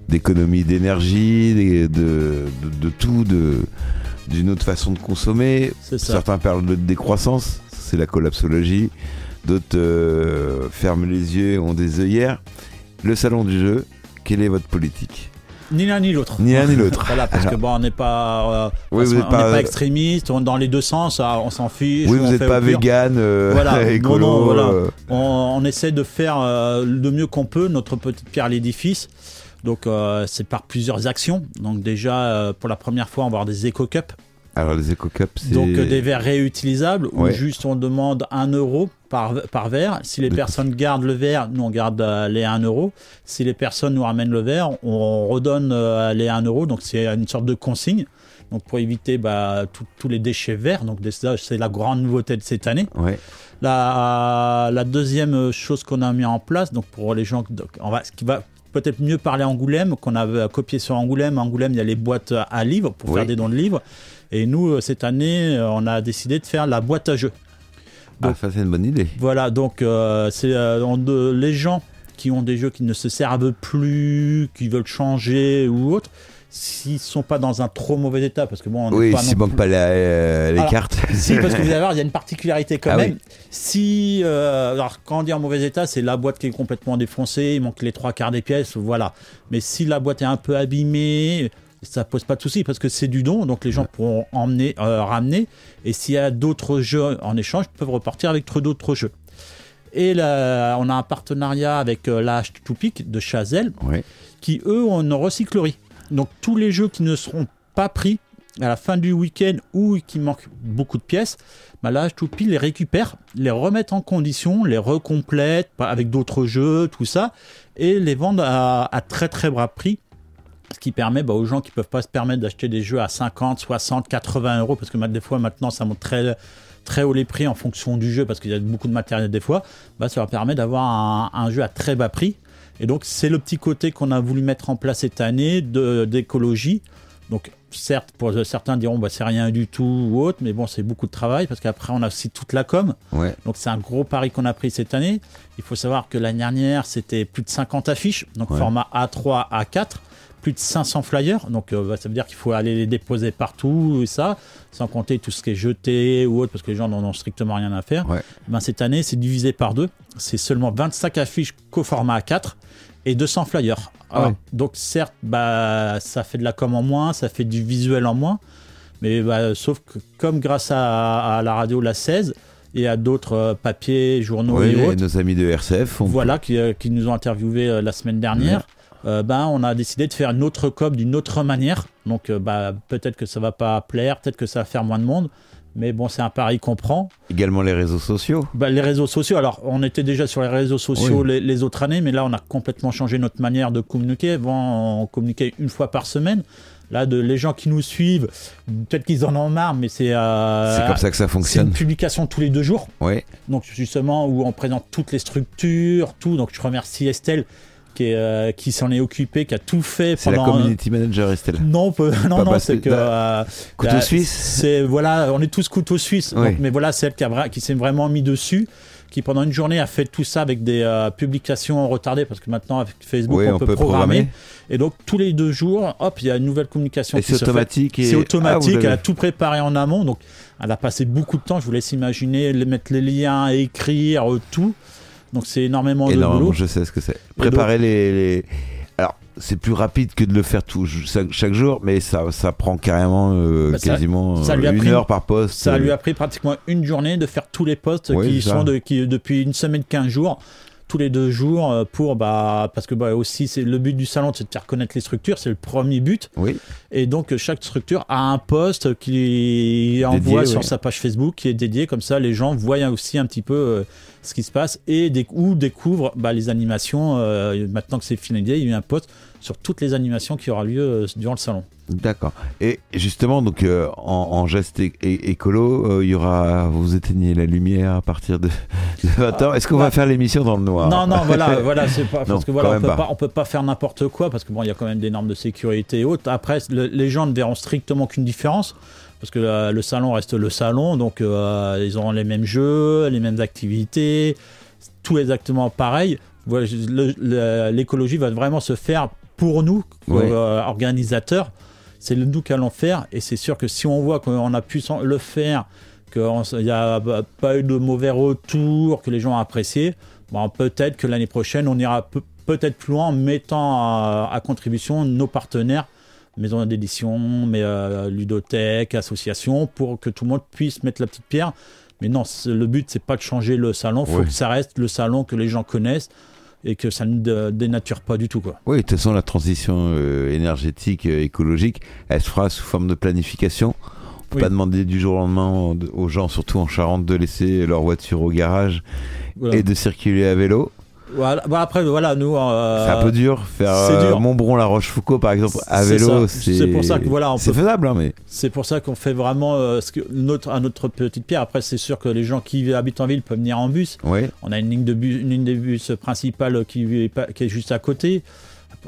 d'économie d'énergie, de, de, de tout, d'une autre façon de consommer. Certains parlent de décroissance, c'est la collapsologie. D'autres euh, ferment les yeux, ont des œillères. Le salon du jeu, quelle est votre politique? Ni l'un ni l'autre. Ni l'un ni l'autre. voilà, parce que bon, on n'est pas, euh, Oui, on pas- pas, extrémiste, on- dans les deux sens, ah, on s'en fiche. Oui, vous n'êtes pas vegan, euh, Voilà, non, écolo. non, voilà. euh, On, on essaie de faire euh, le mieux qu'on peut notre petite pierre à l'édifice. Donc euh, c'est par plusieurs actions. Donc déjà euh, pour la première fois on va avoir des éco cups. Alors les éco cups, c'est Donc euh, des verres réutilisables où Ouais. juste on demande 1 euro par, par verre. Si les De- personnes gardent le verre, nous on garde euh, les 1 euro. Si les personnes nous ramènent le verre, on redonne euh, les 1 euro. Donc c'est une sorte de consigne. Donc pour éviter bah, tous les déchets verts. Donc c'est la grande nouveauté de cette année. Ouais. La, la deuxième chose qu'on a mis en place, donc pour les gens, donc, on va, ce qui va peut-être mieux parler Angoulême, qu'on avait copié sur Angoulême. Angoulême, il y a les boîtes à livres pour Oui. faire des dons de livres. Et nous, euh, cette année, euh, on a décidé de faire la boîte à jeux. Ah, ça c'est une bonne idée. Voilà, donc euh, c'est euh, les gens qui ont des jeux qui ne se servent plus, qui veulent changer ou autre, s'ils sont pas dans un trop mauvais état, parce que bon, on Oui, pas s'il non manque pas la- euh, les Alors, cartes. si, parce que vous allez voir, il y a une particularité quand Ah même. oui. Si, euh, alors quand on dit en mauvais état, c'est la boîte qui est complètement défoncée, il manque les trois quarts des pièces, voilà. Mais si la boîte est un peu abîmée, ça pose pas de souci parce que c'est du don, donc les gens pourront emmener, euh, ramener. Et s'il y a d'autres jeux en échange, ils peuvent repartir avec d'autres jeux. Et là, on a un partenariat avec euh, la Topic de Chazelle qui eux ont une recyclerie. Donc tous les jeux qui ne seront pas pris à la fin du week-end ou qui manquent beaucoup de pièces, bah là, Toupie les récupère, les remettent en condition, les recomplète pas- avec d'autres jeux, tout ça, et les vendent à, très très bas prix. Ce qui permet bah, aux gens qui peuvent pas se permettre d'acheter des jeux à 50, 60, 80 euros, parce que des fois maintenant ça monte très, haut les prix en fonction du jeu, parce qu'il y a beaucoup de matériel des fois, bah, ça leur permet d'avoir un jeu à très bas prix. Et donc c'est le petit côté qu'on a voulu mettre en place cette année de- d'écologie. Donc certes, pour certains diront bah, c'est rien du tout ou autre, mais bon c'est beaucoup de travail parce qu'après on a aussi toute la com. Ouais. Donc c'est un gros pari qu'on a pris cette année. Il faut savoir que l'année dernière c'était plus de 50 affiches, donc Ouais. format A3, A4, plus de 500 flyers. Donc euh, bah, ça veut dire qu'il faut aller les déposer partout et ça, sans compter tout ce qui est jeté ou autre parce que les gens n'en ont strictement rien à faire. Ouais. Ben, cette année c'est divisé par deux. C'est seulement 25 affiches qu'au format A4 et 200 flyers. Alors, ouais. Donc certes, bah, ça fait de la com en moins, ça fait du visuel en moins, mais bah, sauf que comme grâce à, à la radio La 16 et à d'autres euh, papiers, journaux Oui, et autres, nos amis de RCF. voilà, qui, euh, qui nous ont interviewés euh, la semaine dernière, ben, on a décidé de faire une autre com d'une autre manière. Donc bah, peut-être que ça va pas plaire, peut-être que ça va faire moins de monde. Mais bon, c'est un pari qu'on prend. Également les réseaux sociaux. Bah, les réseaux sociaux, alors on était déjà sur les réseaux sociaux Oui. les, les autres années, mais là on a complètement changé notre manière de communiquer. Avant, on communiquait une fois par semaine. Là, de, les gens qui nous suivent, peut-être qu'ils en ont marre, mais c'est euh, C'est comme ça que ça c'est une fonctionne. publication tous les deux jours. Ouais. Donc justement où on présente toutes les structures, tout. Donc je remercie Estelle qui, est, euh, qui s'en est occupé, qui a tout fait C'est la community manager Estelle. Non, peu- non, non, c'est que euh, Couteau la- suisse C'est voilà, on est tous. Oui. Donc, mais voilà, qui, a vra- qui s'est vraiment mis dessus, qui pendant une journée a fait tout ça avec des euh, publications retardées parce que maintenant avec Facebook Oui, on, peut, programmer. Et donc tous les deux jours, hop, il y a une nouvelle communication Et c'est automatique. et- C'est Ah, automatique, elle a tout préparé en amont, donc elle a passé beaucoup de temps. Je vous laisse imaginer, les- mettre les liens, écrire, tout. Donc c'est énormément de Énormément, boulot. je sais ce que c'est. Préparer les, les- Alors, c'est plus rapide que de le faire tout, chaque, jour, mais ça, ça prend carrément euh, Bah, quasiment ça euh, lui a une pris- heure par poste. Ça lui a pris pratiquement une journée de faire tous les postes Oui, qui ça. sont de, qui, depuis une semaine, 15 jours, tous les deux jours, euh, pour bah parce que bah aussi c'est le but du salon, c'est de faire connaître les structures, c'est le premier but. Oui, Et donc chaque structure a un poste qu'il envoie sur oui. sa page Facebook qui est dédié, comme ça les gens voient aussi un petit peu ce qui se passe et déc- ou découvrent bah, les animations. euh, maintenant que c'est finalisé, il y a eu un post sur toutes les animations qui aura lieu euh, durant le salon. d'accord. Et justement, donc euh, en, en geste écolo, il y aura. Vous éteignez la lumière à partir de, de 20h. Est-ce qu'on va bah, faire l'émission dans le noir? Non, non, voilà, voilà, c'est pas Non, parce que voilà, on peut pas. pas. on peut pas faire n'importe quoi parce que bon, il y a quand même des normes de sécurité et autres. Après, le- les gens ne verront strictement qu'une différence parce que euh, le salon reste le salon, donc euh, ils auront les mêmes jeux, les mêmes activités, tout exactement pareil. Voilà, L'écologie va vraiment se faire pour nous, euh, organisateurs. C'est nous qui allons faire et c'est sûr que si on voit qu'on a pu le faire qu'il n'y a bah, pas eu de mauvais retours, que les gens ont apprécié, bon, peut-être que l'année prochaine, on ira pe- peut-être plus loin en mettant à, à contribution nos partenaires, maisons d'édition, mais euh, ludothèques, associations, pour que tout le monde puisse mettre la petite pierre. Mais non, le but, c'est pas de changer le salon, il faut Oui. que ça reste le salon que les gens connaissent et que ça ne dé- dénature pas du tout. Quoi. Oui, de toute façon, la transition euh, énergétique, euh, écologique, elle se fera sous forme de planification. On peut Oui. pas demander du jour au lendemain de- aux gens, surtout en Charente, de laisser leur voiture au garage Voilà. et de circuler à vélo. Voilà. Après, voilà, nous. euh, c'est un peu dur. Faire euh. Montbron-La Rochefoucauld, par exemple, à vélo, c'est pour ça que, voilà, on c'est peut- faisable, hein, mais C'est pour ça qu'on fait vraiment euh, ce que notre, à notre petite pierre. Après, c'est sûr que les gens qui habitent en ville peuvent venir en bus. oui. On a une ligne de bus, une ligne des bus principale qui est juste à côté.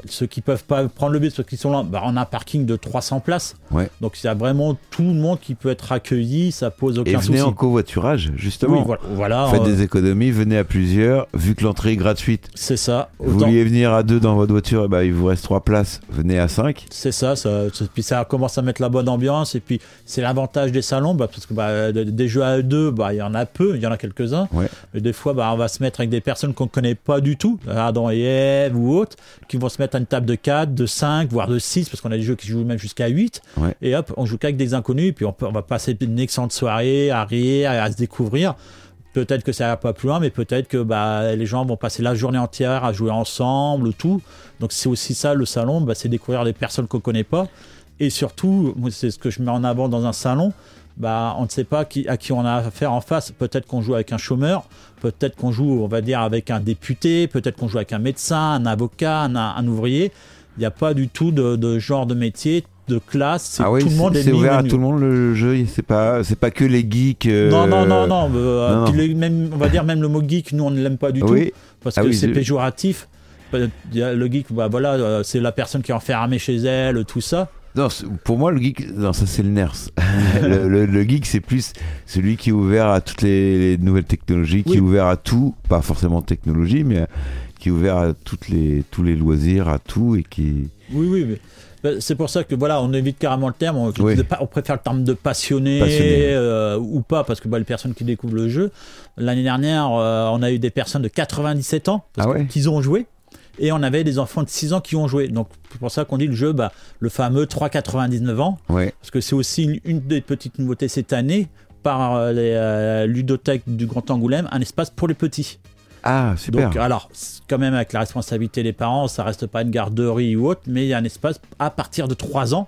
Ceux qui peuvent pas prendre le bus parce qu'ils sont là, bah, on a un parking de 300 places. Ouais. Donc il y a vraiment tout le monde qui peut être accueilli, ça pose aucun Et venez souci. en covoiturage, justement. Oui, voilà, voilà, Faites euh, des économies, venez à plusieurs, vu que l'entrée est gratuite. c'est ça. Vous vouliez venir à deux dans votre voiture, ben, il vous reste trois places, venez à cinq. C'est ça, ça, puis ça commence à mettre la bonne ambiance et puis c'est l'avantage des salons bah, parce que bah, de- des jeux à deux, bah, il y en a peu, il y en a quelques-uns. Ouais. Mais des fois, bah, on va se mettre avec des personnes qu'on connaît pas du tout, Adam et Ève ou autres, qui vont se mettre à une table de 4, de 5, voire de 6 parce qu'on a des jeux qui jouent même jusqu'à 8. Ouais. Et hop, on joue qu'avec des inconnus, puis on, peut- on va passer une excellente soirée à rire, à se découvrir. Peut-être que ça va pas plus loin, mais peut-être que bah, les gens vont passer la journée entière à jouer ensemble, tout. Donc c'est aussi ça le salon, bah, c'est découvrir des personnes qu'on connaît pas. Et surtout, moi, c'est ce que je mets en avant dans un salon, bah, on ne sait pas qui, à qui on a affaire en face. Peut-être qu'on joue avec un chômeur, peut-être qu'on joue, on va dire, avec un député, peut-être qu'on joue avec un médecin, un avocat, un, un ouvrier. Il n'y a pas du tout de, de genre de métier, de classe. C'est Ah oui, tout le monde c'est ouvert à tout le monde le jeu, c'est pas, c'est pas que les geeks. euh, Non, non, non, non. euh, non, non. les- même, on va dire même le mot geek, nous on ne l'aime pas du Oui, tout parce Ah que oui, c'est je- péjoratif. Le geek, bah voilà, euh, c'est la personne qui est enfermée chez elle, tout ça. Non, pour moi le geek, non, ça c'est le ners. le, le- le geek c'est plus celui qui est ouvert à toutes les, les nouvelles technologies, qui Oui. est ouvert à tout, pas forcément technologie, mais qui est ouvert à toutes les, tous les loisirs, à tout et qui. Oui, oui. mais- C'est pour ça que voilà, on évite carrément le terme. On, Oui. préfère le terme de passionné, Passionné. euh, ou pas, parce que bah, les personnes qui découvrent le jeu. L'année dernière, euh, on a eu des personnes de 97 ans parce Ah que- ouais? qu'ils ont joué. Et on avait des enfants de 6 ans qui ont joué. Donc c'est pour ça qu'on dit le jeu, bah, le fameux 3,99 ans. Ouais. Parce que c'est aussi une, une des petites nouveautés cette année par euh, les euh, ludothèques du Grand Angoulême, un espace pour les petits. Ah super. Donc, alors, quand même avec la responsabilité des parents, ça reste pas une garderie ou autre, mais il y a un espace à partir de 3 ans,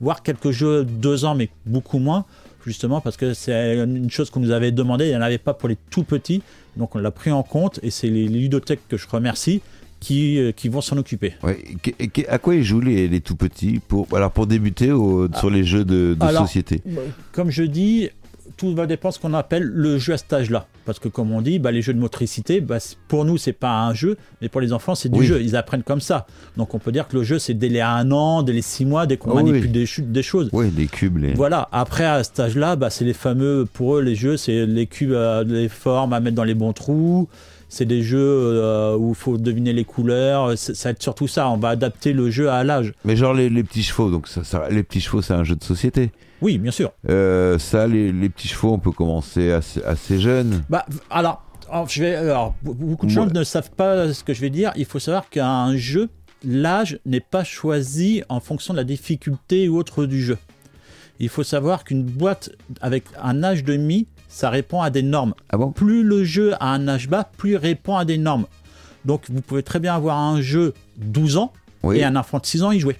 voire quelques jeux 2 ans, mais beaucoup moins, justement parce que c'est une chose qu'on nous avait demandé, il n'y en avait pas pour les tout petits, donc on l'a pris en compte et c'est les ludothèques que je remercie qui, euh, qui vont s'en occuper. Ouais. Et que- et que- à quoi ils jouent les, les tout petits pour alors pour débuter au- sur les jeux de, de Alors, société? Comme je dis, tout va dépendre de ce qu'on appelle le jeu à cet âge-là. Parce que comme on dit, bah, les jeux de motricité, bah, pour nous, c'est pas un jeu, mais pour les enfants, c'est du Oui. jeu. Ils apprennent comme ça. Donc on peut dire que le jeu, c'est dès les un an, dès les six mois, dès qu'on Oh oui. manipule des, des choses. Oui, les cubes, les. Voilà, après à cet âge-là, bah, c'est les fameux, pour eux, les jeux, c'est les cubes, euh, les formes à mettre dans les bons trous. C'est des jeux euh, où il faut deviner les couleurs. Ça va être surtout ça. On va adapter le jeu à l'âge. Mais genre les, les petits chevaux, donc ça, ça- les petits chevaux, c'est un jeu de société. Oui, bien sûr. Euh, ça, les, les petits chevaux, on peut commencer assez, assez jeune. Bah, alors, je vais, alors, be- beaucoup de gens Ouais. ne savent pas ce que je vais dire. Il faut savoir qu'un jeu, l'âge n'est pas choisi en fonction de la difficulté ou autre du jeu. Il faut savoir qu'une boîte avec un âge de mi, ça répond à des normes. Ah bon Plus le jeu a un âge bas, plus il répond à des normes. Donc, vous pouvez très bien avoir un jeu 12 ans Oui. et un enfant de 6 ans y jouer.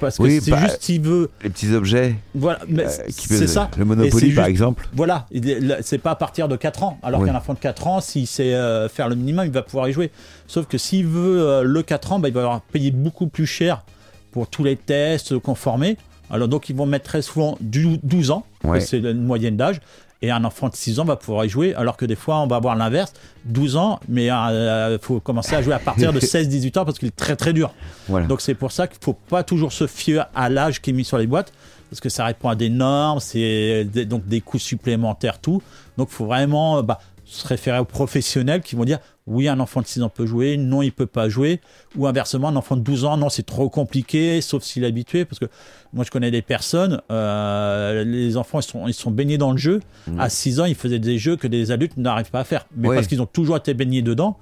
Parce que Oui, c'est bah, juste s'il veut. Les petits objets. Voilà, euh, c'est ça. Le Monopoly, par exemple. Voilà, il est- là, c'est pas à partir de 4 ans. Alors Oui. qu'un enfant de 4 ans, s'il sait euh, faire le minimum, il va pouvoir y jouer. Sauf que s'il veut euh, le 4 ans, bah, il va avoir payé beaucoup plus cher pour tous les tests conformés. Alors donc ils vont mettre très souvent du 12 ans, Ouais. c'est une moyenne d'âge. Et un enfant de 6 ans va pouvoir y jouer, alors que des fois on va avoir l'inverse, 12 ans, mais il faut commencer à jouer à partir de 16-18 ans parce qu'il est très très dur. Voilà. Donc c'est pour ça qu'il faut pas toujours se fier à l'âge qui est mis sur les boîtes, parce que ça répond à des normes, c'est donc des coûts supplémentaires, tout. Donc il faut vraiment euh, bah, se référer aux professionnels qui vont dire oui, un enfant de 6 ans peut jouer, non, il peut pas jouer, ou inversement, un enfant de 12 ans, non, c'est trop compliqué, sauf s'il est habitué, parce que moi je connais des personnes, euh, les enfants ils sont, ils sont baignés dans le jeu, à 6 ans ils faisaient des jeux que des adultes n'arrivent pas à faire, mais parce qu'ils ont toujours été baignés dedans.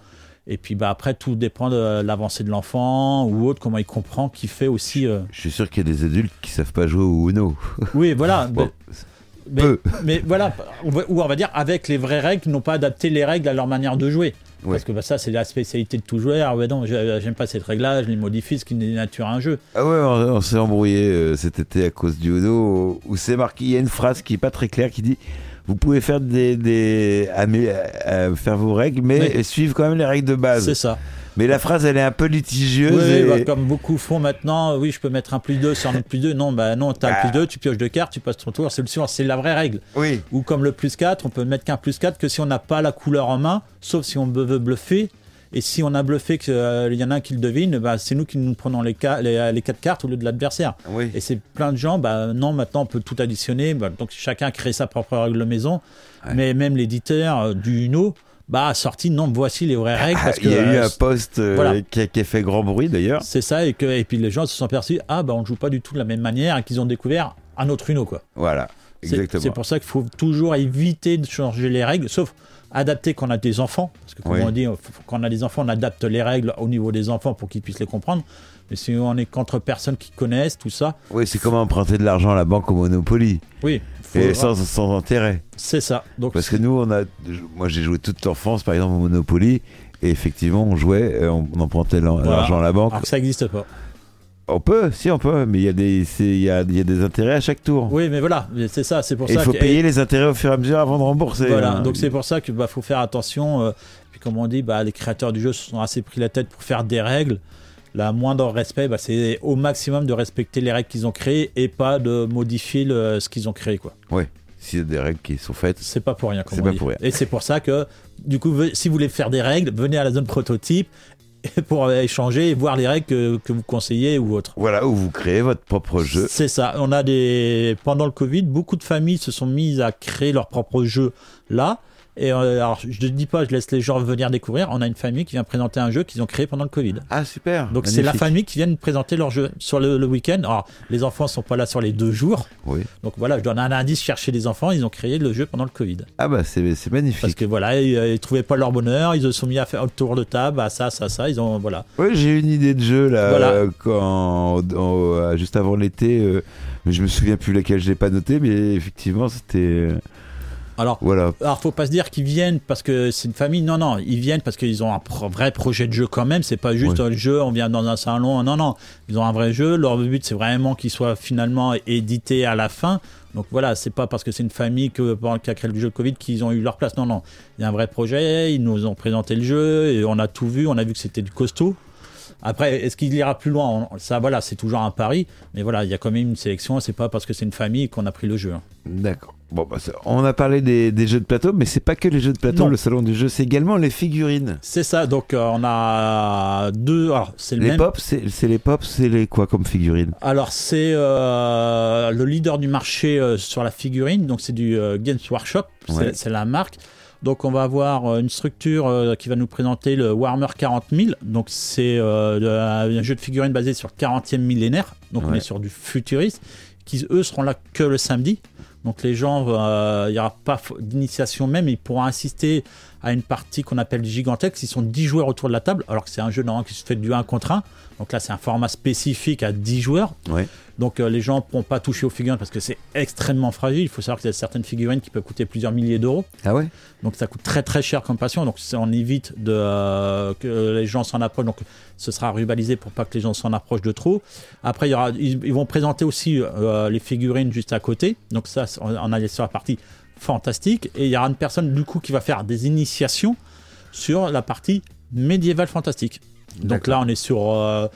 Et puis bah, après, tout dépend de l'avancée de l'enfant ou autre, comment il comprend, qui fait aussi. euh, Je suis sûr qu'il y a des adultes qui savent pas jouer au Uno. Oui, voilà. Bon, mais, mais voilà, ou on va dire avec les vraies règles, ils n'ont pas adapté les règles à leur manière de jouer. Ouais. Parce que bah, ça, c'est la spécialité de tout joueur. Ah ouais, non, j'ai- j'aime pas cette règle-là, je les modifie, ce qui dénature un jeu. Ah ouais, on, on s'est embrouillé euh, cet été à cause du Uno, où c'est marqué, il y a une phrase qui est pas très claire qui dit vous pouvez faire des, des euh, faire vos règles, mais Oui. suivre quand même les règles de C'est base. ça. Mais la phrase, elle est un peu litigieuse. Oui, et- bah, comme beaucoup font maintenant, oui, je peux mettre un plus 2 sur un plus 2. Non, bah non, t'as Bah. un plus 2, tu pioches deux cartes, tu passes ton tour, c'est le suivant, c'est la vraie règle. oui. Ou comme le plus 4, on peut mettre qu'un plus 4 que si on n'a pas la couleur en main, sauf si on veut bluffer. Et si on a bluffé qu'il y en a un qui le devine, bah, c'est nous qui nous prenons les, ca- les, les 4 cartes au lieu de l'adversaire. Oui. Et c'est plein de gens, bah non, maintenant on peut tout additionner, bah, donc chacun crée sa propre règle maison. Ouais. Mais même l'éditeur euh, du Uno, bah sorti, non, voici les vraies règles. Parce que, il y a eu euh, un post euh, voilà. qui, a, qui a fait grand bruit d'ailleurs. c'est ça, et, que, et puis les gens se sont aperçus, ah bah on ne joue pas du tout de la même manière, et qu'ils ont découvert un autre Uno, quoi. Voilà, exactement. C'est pour ça qu'il faut toujours éviter de changer les règles, sauf adapter quand on a des enfants. Parce que, comme Oui. on dit, quand on a des enfants, on adapte les règles au niveau des enfants pour qu'ils puissent les comprendre. Mais si on est qu'entre personnes qui connaissent tout ça, Oui, c'est comme emprunter de l'argent à la banque au Monopoly. oui, Et sans, sans intérêt. c'est ça. Donc, Parce que nous, on a, moi j'ai joué toute l'enfance par exemple au Monopoly. Et effectivement, on jouait, euh, on, empruntait Voilà. l'argent à la banque. alors que ça n'existe pas. On peut, si on peut, mais il y, a des- il y, a, y a des intérêts à chaque tour. Oui, mais voilà, c'est ça, c'est pour et il ça faut que- payer les intérêts au fur et à mesure avant de rembourser. Voilà, hein. donc c'est pour ça qu'il bah, faut faire attention. euh, puis comme on dit, bah, les créateurs du jeu se sont assez pris la tête pour faire des règles. La moindre respect, bah, c'est au maximum de respecter les règles qu'ils ont créées et pas de modifier le- ce qu'ils ont créé. quoi. Ouais, s'il y a des règles qui sont faites. C'est pas pour rien. comme C'est on pas dit. pour rien. Et c'est pour ça que, du coup, si vous voulez faire des règles, venez à la zone prototype pour euh, échanger et voir les règles que, que vous conseillez ou autres. Voilà, où vous créez votre propre jeu. C'est ça. On a des pendant le Covid, beaucoup de familles se sont mises à créer leur propre jeu là. Et euh, alors, je ne dis pas, je laisse les gens venir découvrir. On a une famille qui vient présenter un jeu qu'ils ont créé pendant le Covid. Ah, super. Donc c'est la famille qui vient de présenter leur jeu sur le, le week-end. Alors les enfants sont pas là sur les deux jours. Oui. Donc voilà, je donne un indice chercher les enfants. Ils ont créé le jeu pendant le Covid. Ah, bah, c'est magnifique. Parce que voilà, ils, euh, ils trouvaient pas leur bonheur. Ils se sont mis à faire autour de table, à ça, ça, ça. Ils ont voilà. Oui, j'ai une idée de jeu là, Voilà. euh, quand, euh, juste avant l'été. euh, mais je me souviens plus laquelle je l'ai pas noté, mais effectivement, c'était. Alors voilà. Alors, faut pas se dire qu'ils viennent parce que c'est une famille. Non, non, ils viennent parce qu'ils ont un pro- vrai projet de jeu quand même. C'est pas juste Ouais. un jeu, on vient dans un salon. Non, non, ils ont un vrai jeu. Leur but, c'est vraiment qu'il soit finalement édité à la fin. Donc voilà, c'est pas parce que c'est une famille que, qui a créé le jeu Covid qu'ils ont eu leur place. Non, non, il y a un vrai projet. Ils nous ont présenté le jeu et on a tout vu. On a vu que c'était du costaud. Après, est-ce qu'il ira plus loin Ça, voilà, c'est toujours un pari. Mais voilà, il y a quand même une sélection. C'est pas parce que c'est une famille qu'on a pris le jeu. hein. D'accord. Bon, bah, on a parlé des, des jeux de plateau, mais c'est pas que les jeux de plateau, Non. le salon du jeu, c'est également les figurines. C'est ça. Donc, euh, on a deux. Alors, c'est le Les même. pop, c'est c'est les pop, c'est les quoi comme figurines? Alors c'est euh, le leader du marché euh, sur la figurine, donc c'est du Games Workshop, c'est la marque. Donc on va avoir euh, une structure euh, qui va nous présenter le Warhammer 40 000, donc c'est euh, un jeu de figurines basé sur le 40e millénaire, donc on est sur du futuriste, qui eux seront là que le samedi. Donc les gens, il n'y aura pas d'initiation même, ils pourront assister à une partie qu'on appelle Gigantex. Ils sont 10 joueurs autour de la table, alors que c'est un jeu normalement qui se fait du 1 contre 1. Donc là, c'est un format spécifique à 10 joueurs. Ouais. Donc euh, les gens ne pourront pas toucher aux figurines parce que c'est extrêmement fragile. Il faut savoir qu'il y a certaines figurines qui peuvent coûter plusieurs milliers d'euros. Ah ouais? Donc ça coûte très très cher comme passion. Donc on évite de, euh, que les gens s'en approchent. Donc ce sera rubalisé pour pas que les gens s'en approchent de trop. Après, il y aura, ils, ils vont présenter aussi euh, les figurines juste à côté. Donc ça, on on allait sur la partie fantastique. Et il y aura une personne du coup qui va faire des initiations sur la partie médiévale fantastique. Donc là, on est sur... euh,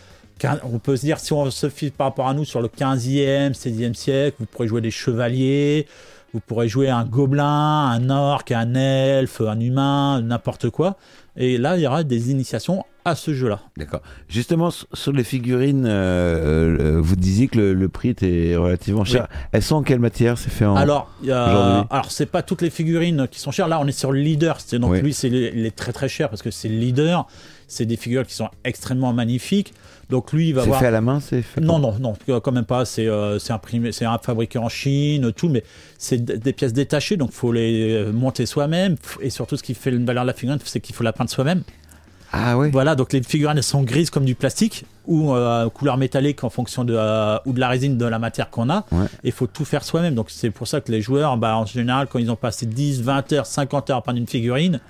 on peut se dire, si on se fie par rapport à nous sur le 15e, 16e siècle, vous pourrez jouer des chevaliers, vous pourrez jouer un gobelin, un orc, un elfe, un humain, n'importe quoi. Et là, il y aura des initiations à ce jeu-là. D'accord. Justement, sur les figurines, euh, euh, vous disiez que le, le prix était relativement cher. Elles sont en quelle matière C'est fait en. Alors, aujourd'hui? alors c'est pas toutes les figurines qui sont chères. Là, on est sur le leader. C'est donc Oui. lui, c'est il est très très cher parce que c'est le leader. C'est des figures qui sont extrêmement magnifiques. Donc lui, il va c'est avoir. fait à la main, c'est fait. Non, non, non, euh, quand même pas. C'est euh, c'est imprimé, c'est fabriqué en Chine, tout, mais c'est des pièces détachées, donc faut les euh, monter soi-même. Et surtout, ce qui fait une valeur de la figurine, c'est qu'il faut la peindre soi-même. Ah ouais. Voilà, donc les figurines elles sont grises comme du plastique ou euh, couleur métallique en fonction de euh, ou de la résine de la matière qu'on a. Ouais. Et il faut tout faire soi-même. Donc c'est pour ça que les joueurs, bah, en général, quand ils ont passé 10, 20 heures, 50 heures à peindre une figurine,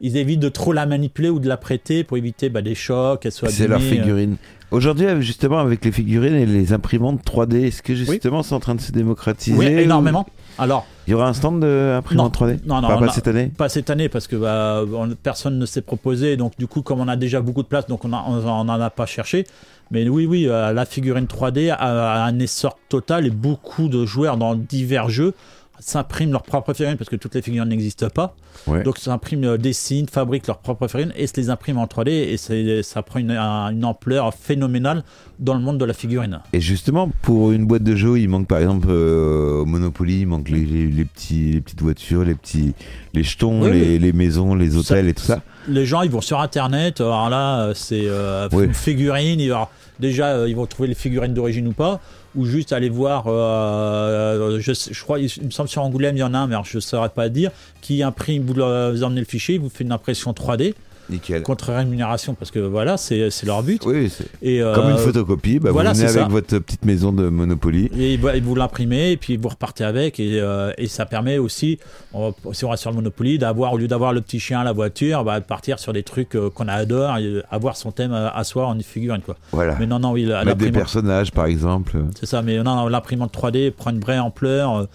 ils évitent de trop la manipuler ou de la prêter pour éviter bah, des chocs, qu'elle soit C'est leur euh. Aujourd'hui, justement, avec les figurines et les imprimantes 3D, est-ce que justement c'est en train de se démocratiser Oui, ou- énormément. Alors, Il y aura un stand d'imprimante 3D non, non, pas a- cette année Pas cette année parce que bah, on- personne ne s'est proposé. Donc du coup, comme on a déjà beaucoup de place, donc on n'en a pas cherché. Mais oui, oui, euh, la figurine 3D a, a un essor total et beaucoup de joueurs dans divers jeux s'impriment leurs propres figurines parce que toutes les figurines n'existent pas. Ouais. Donc s'impriment, euh, dessinent, fabriquent leurs propres figurines et se les impriment en 3D et ça prend une, un- une ampleur phénoménale dans le monde de la figurine. Et justement, pour une boîte de jeux, il manque par exemple euh, au Monopoly, il manque les, les- les petits, les petites voitures, les petits, les jetons, Oui, les, les maisons, les hôtels et tout ça. les gens ils vont sur internet alors là euh, c'est euh, Oui. une figurine déjà euh, ils vont trouver les figurines d'origine ou pas ou juste aller voir euh, je, sais- je crois il me semble sur Angoulême il y en a un mais je saurais pas dire qui imprime vous, vous emmenez le fichier vous fait une impression 3D Nickel. contre rémunération parce que voilà c'est leur but Oui, c'est et euh, comme une photocopie. Bah, voilà, vous venez avec ça. votre petite maison de Monopoly. Et il il vous l'imprimez et puis vous repartez avec et, euh, et ça permet aussi, on- si on reste sur le Monopoly, d'avoir au lieu d'avoir le petit chien, la voiture, bah, de partir sur des trucs euh, qu'on adore, et avoir son thème à, à soi en figurine quoi. Voilà. Mais non non Mettre des personnages, par exemple. c'est ça. Mais non, non l'imprimante 3D prend une vraie ampleur.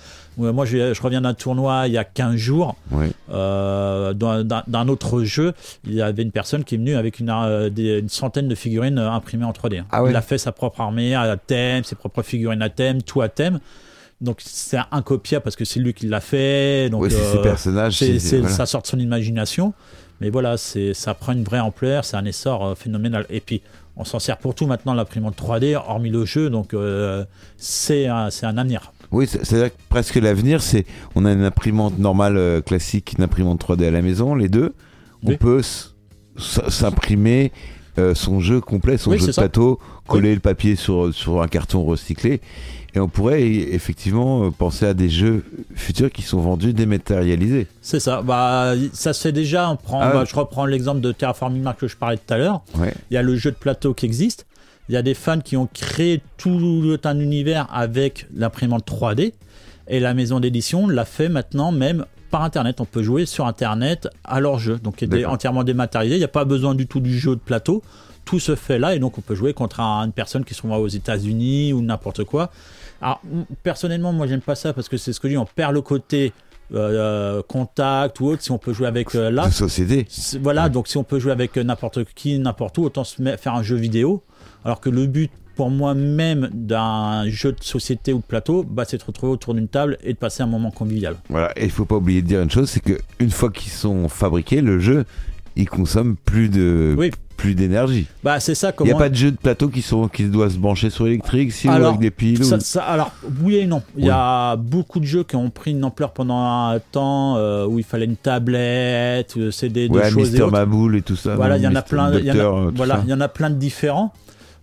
Moi je reviens d'un tournoi il y a 15 jours Oui. euh, d'un autre jeu. Il y avait une personne qui est venue avec une, euh, des- une centaine de figurines euh, imprimées en 3D. Ah ouais. Il a fait sa propre armée à thème, ses propres figurines à thème, tout à thème. Donc c'est incopiable parce que c'est lui qui l'a fait. Donc oui, c'est euh, ces personnages. voilà. ça sort de son imagination. Mais voilà, c'est ça prend une vraie ampleur, c'est un essor euh, phénoménal. Et puis on s'en sert pour tout maintenant l'imprimante 3D, hormis le jeu. Donc c'est un, c'est un avenir. Oui, c'est- c'est-à-dire que presque l'avenir, c'est on a une imprimante normale euh, classique, une imprimante 3D à la maison, les deux. On Oui. peut s'imprimer euh, son jeu complet, son Oui, jeu de ça. plateau, coller le papier sur, sur un carton recyclé. Et on pourrait e- effectivement euh, penser à des jeux futurs qui sont vendus dématérialisés. C'est ça. Bah, ça se fait déjà. On prend, Ah bah, je reprends l'exemple de Terraforming Mars que je parlais tout à l'heure. Ouais. Il y a le jeu de plateau qui existe. Il y a des fans qui ont créé tout un univers avec l'imprimante 3D. Et la maison d'édition l'a fait maintenant même par Internet. On peut jouer sur Internet à leur jeu. Donc, il est entièrement dématérialisé. Il n'y a pas besoin du tout du jeu de plateau. Tout se fait là. Et donc, on peut jouer contre un- une personne qui se trouve aux États-Unis ou n'importe quoi. Alors, personnellement, moi, j'aime pas ça parce que c'est ce que je dis. On perd le côté euh, contact ou autre, si on peut jouer avec euh, là. Société. Voilà, donc si on peut jouer avec euh, n'importe qui, n'importe où, autant se faire un jeu vidéo. Alors que le but pour moi-même d'un jeu de société ou de plateau, bah, c'est de se retrouver autour d'une table et de passer un moment convivial. Voilà, et il faut pas oublier de dire une chose, c'est que une fois qu'ils sont fabriqués, le jeu, il consomme plus de Oui. plus d'énergie. Bah, c'est ça Il n'y a pas de jeu de plateau qui sont qui doivent se brancher sur électrique, si ou avec des piles. Ça- ou- ça- alors, oui et non. Il y a beaucoup de jeux qui ont pris une ampleur pendant un temps euh, où il fallait une tablette, euh, CD, de Ouais, choses et Mister autres. Maboule et tout ça. Voilà, il y en a plein. Il y en a, Docteur, euh, voilà, il y en a plein de différents.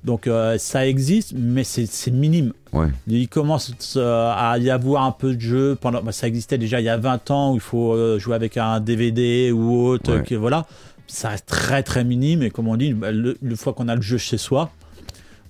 Donc euh, ça existe, mais c'est minime. Ouais. Il commence euh, à y avoir un peu de jeux. Pendant, bah, ça existait déjà il y a 20 ans où il faut euh, jouer avec un DVD ou autre. Ouais. que- voilà, ça reste très très minime. Et comme on dit, bah, le, le fois qu'on a le jeu chez soi,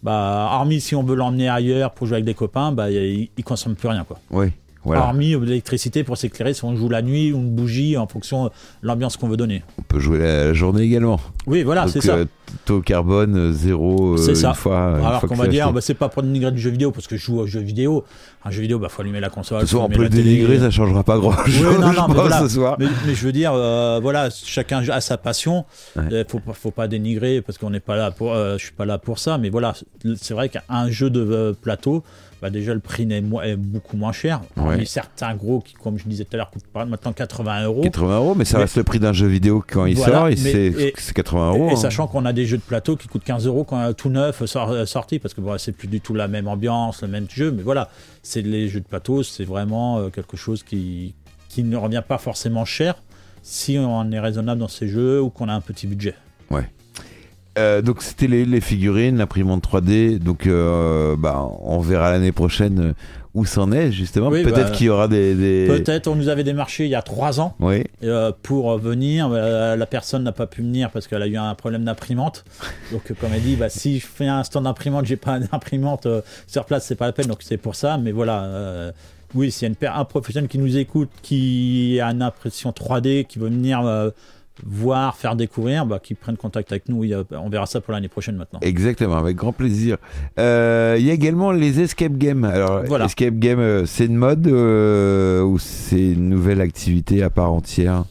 bah, hormis si on veut l'emmener ailleurs pour jouer avec des copains, bah, il, il consomme plus rien quoi. Ouais, voilà. Hormis euh, l'électricité pour s'éclairer si on joue la nuit ou une bougie en fonction de l'ambiance qu'on veut donner. On peut jouer la, journée également. Oui, voilà, c'est ça. euh, taux carbone euh, zéro. euh, C'est ça. Une fois, Alors qu'on va dire, bah, c'est pas pour dénigrer du jeu vidéo, parce que je joue au jeu vidéo. Un jeu vidéo, bah, faut allumer la console. Faut on peut le la télé. dénigrer, ça changera pas grand chose. Oui, non, non, je mais pense, voilà. ce soir. Mais, mais je veux dire, euh, voilà, chacun a sa passion. Ouais. Faut, pas- faut pas dénigrer parce qu'on n'est pas là pour. je suis pas là pour ça, mais voilà, c'est vrai qu'un jeu de plateau, bah déjà le prix mo- est beaucoup moins cher. Ouais. Certains gros qui, comme je disais tout à l'heure, coûtent pas- maintenant 80 euros. 80 euros, mais ça Mais- reste le prix d'un jeu vidéo quand il Voilà, sort, c'est et- c'est 80 euros. Et, hein. sachant qu'on a des jeux de plateau qui coûtent 15 euros quand tout neuf sort, euh, sorti, parce que bon, c'est plus du tout la même ambiance, le même jeu, mais voilà, c'est les jeux de plateau, c'est vraiment euh, quelque chose qui, qui ne revient pas forcément cher si on est raisonnable dans ces jeux ou qu'on a un petit budget. Euh, donc c'était les, les figurines, l'imprimante 3D. Donc euh, bah, on verra l'année prochaine euh, où c'en est justement. Oui, Peut-être bah, qu'il y aura des. des- Peut-être on nous avait démarché il y a trois ans Oui. euh, pour venir. La personne n'a pas pu venir parce qu'elle a eu un problème d'imprimante. Donc, comme elle dit, bah, si je fais un stand d'imprimante, j'ai pas d'imprimante sur place, c'est pas la peine. Donc, c'est pour ça. Mais voilà. oui, s'il y a une, un professionnel qui nous écoute, qui a une impression 3D, qui veut venir voir, faire découvrir, bah, qui prenne contact avec nous. Oui, on verra ça pour l'année prochaine maintenant. Exactement, avec grand plaisir. Euh, Il y a également les escape games. Alors, Voilà. escape game, euh, c'est une mode euh, ou c'est une nouvelle activité à part entière?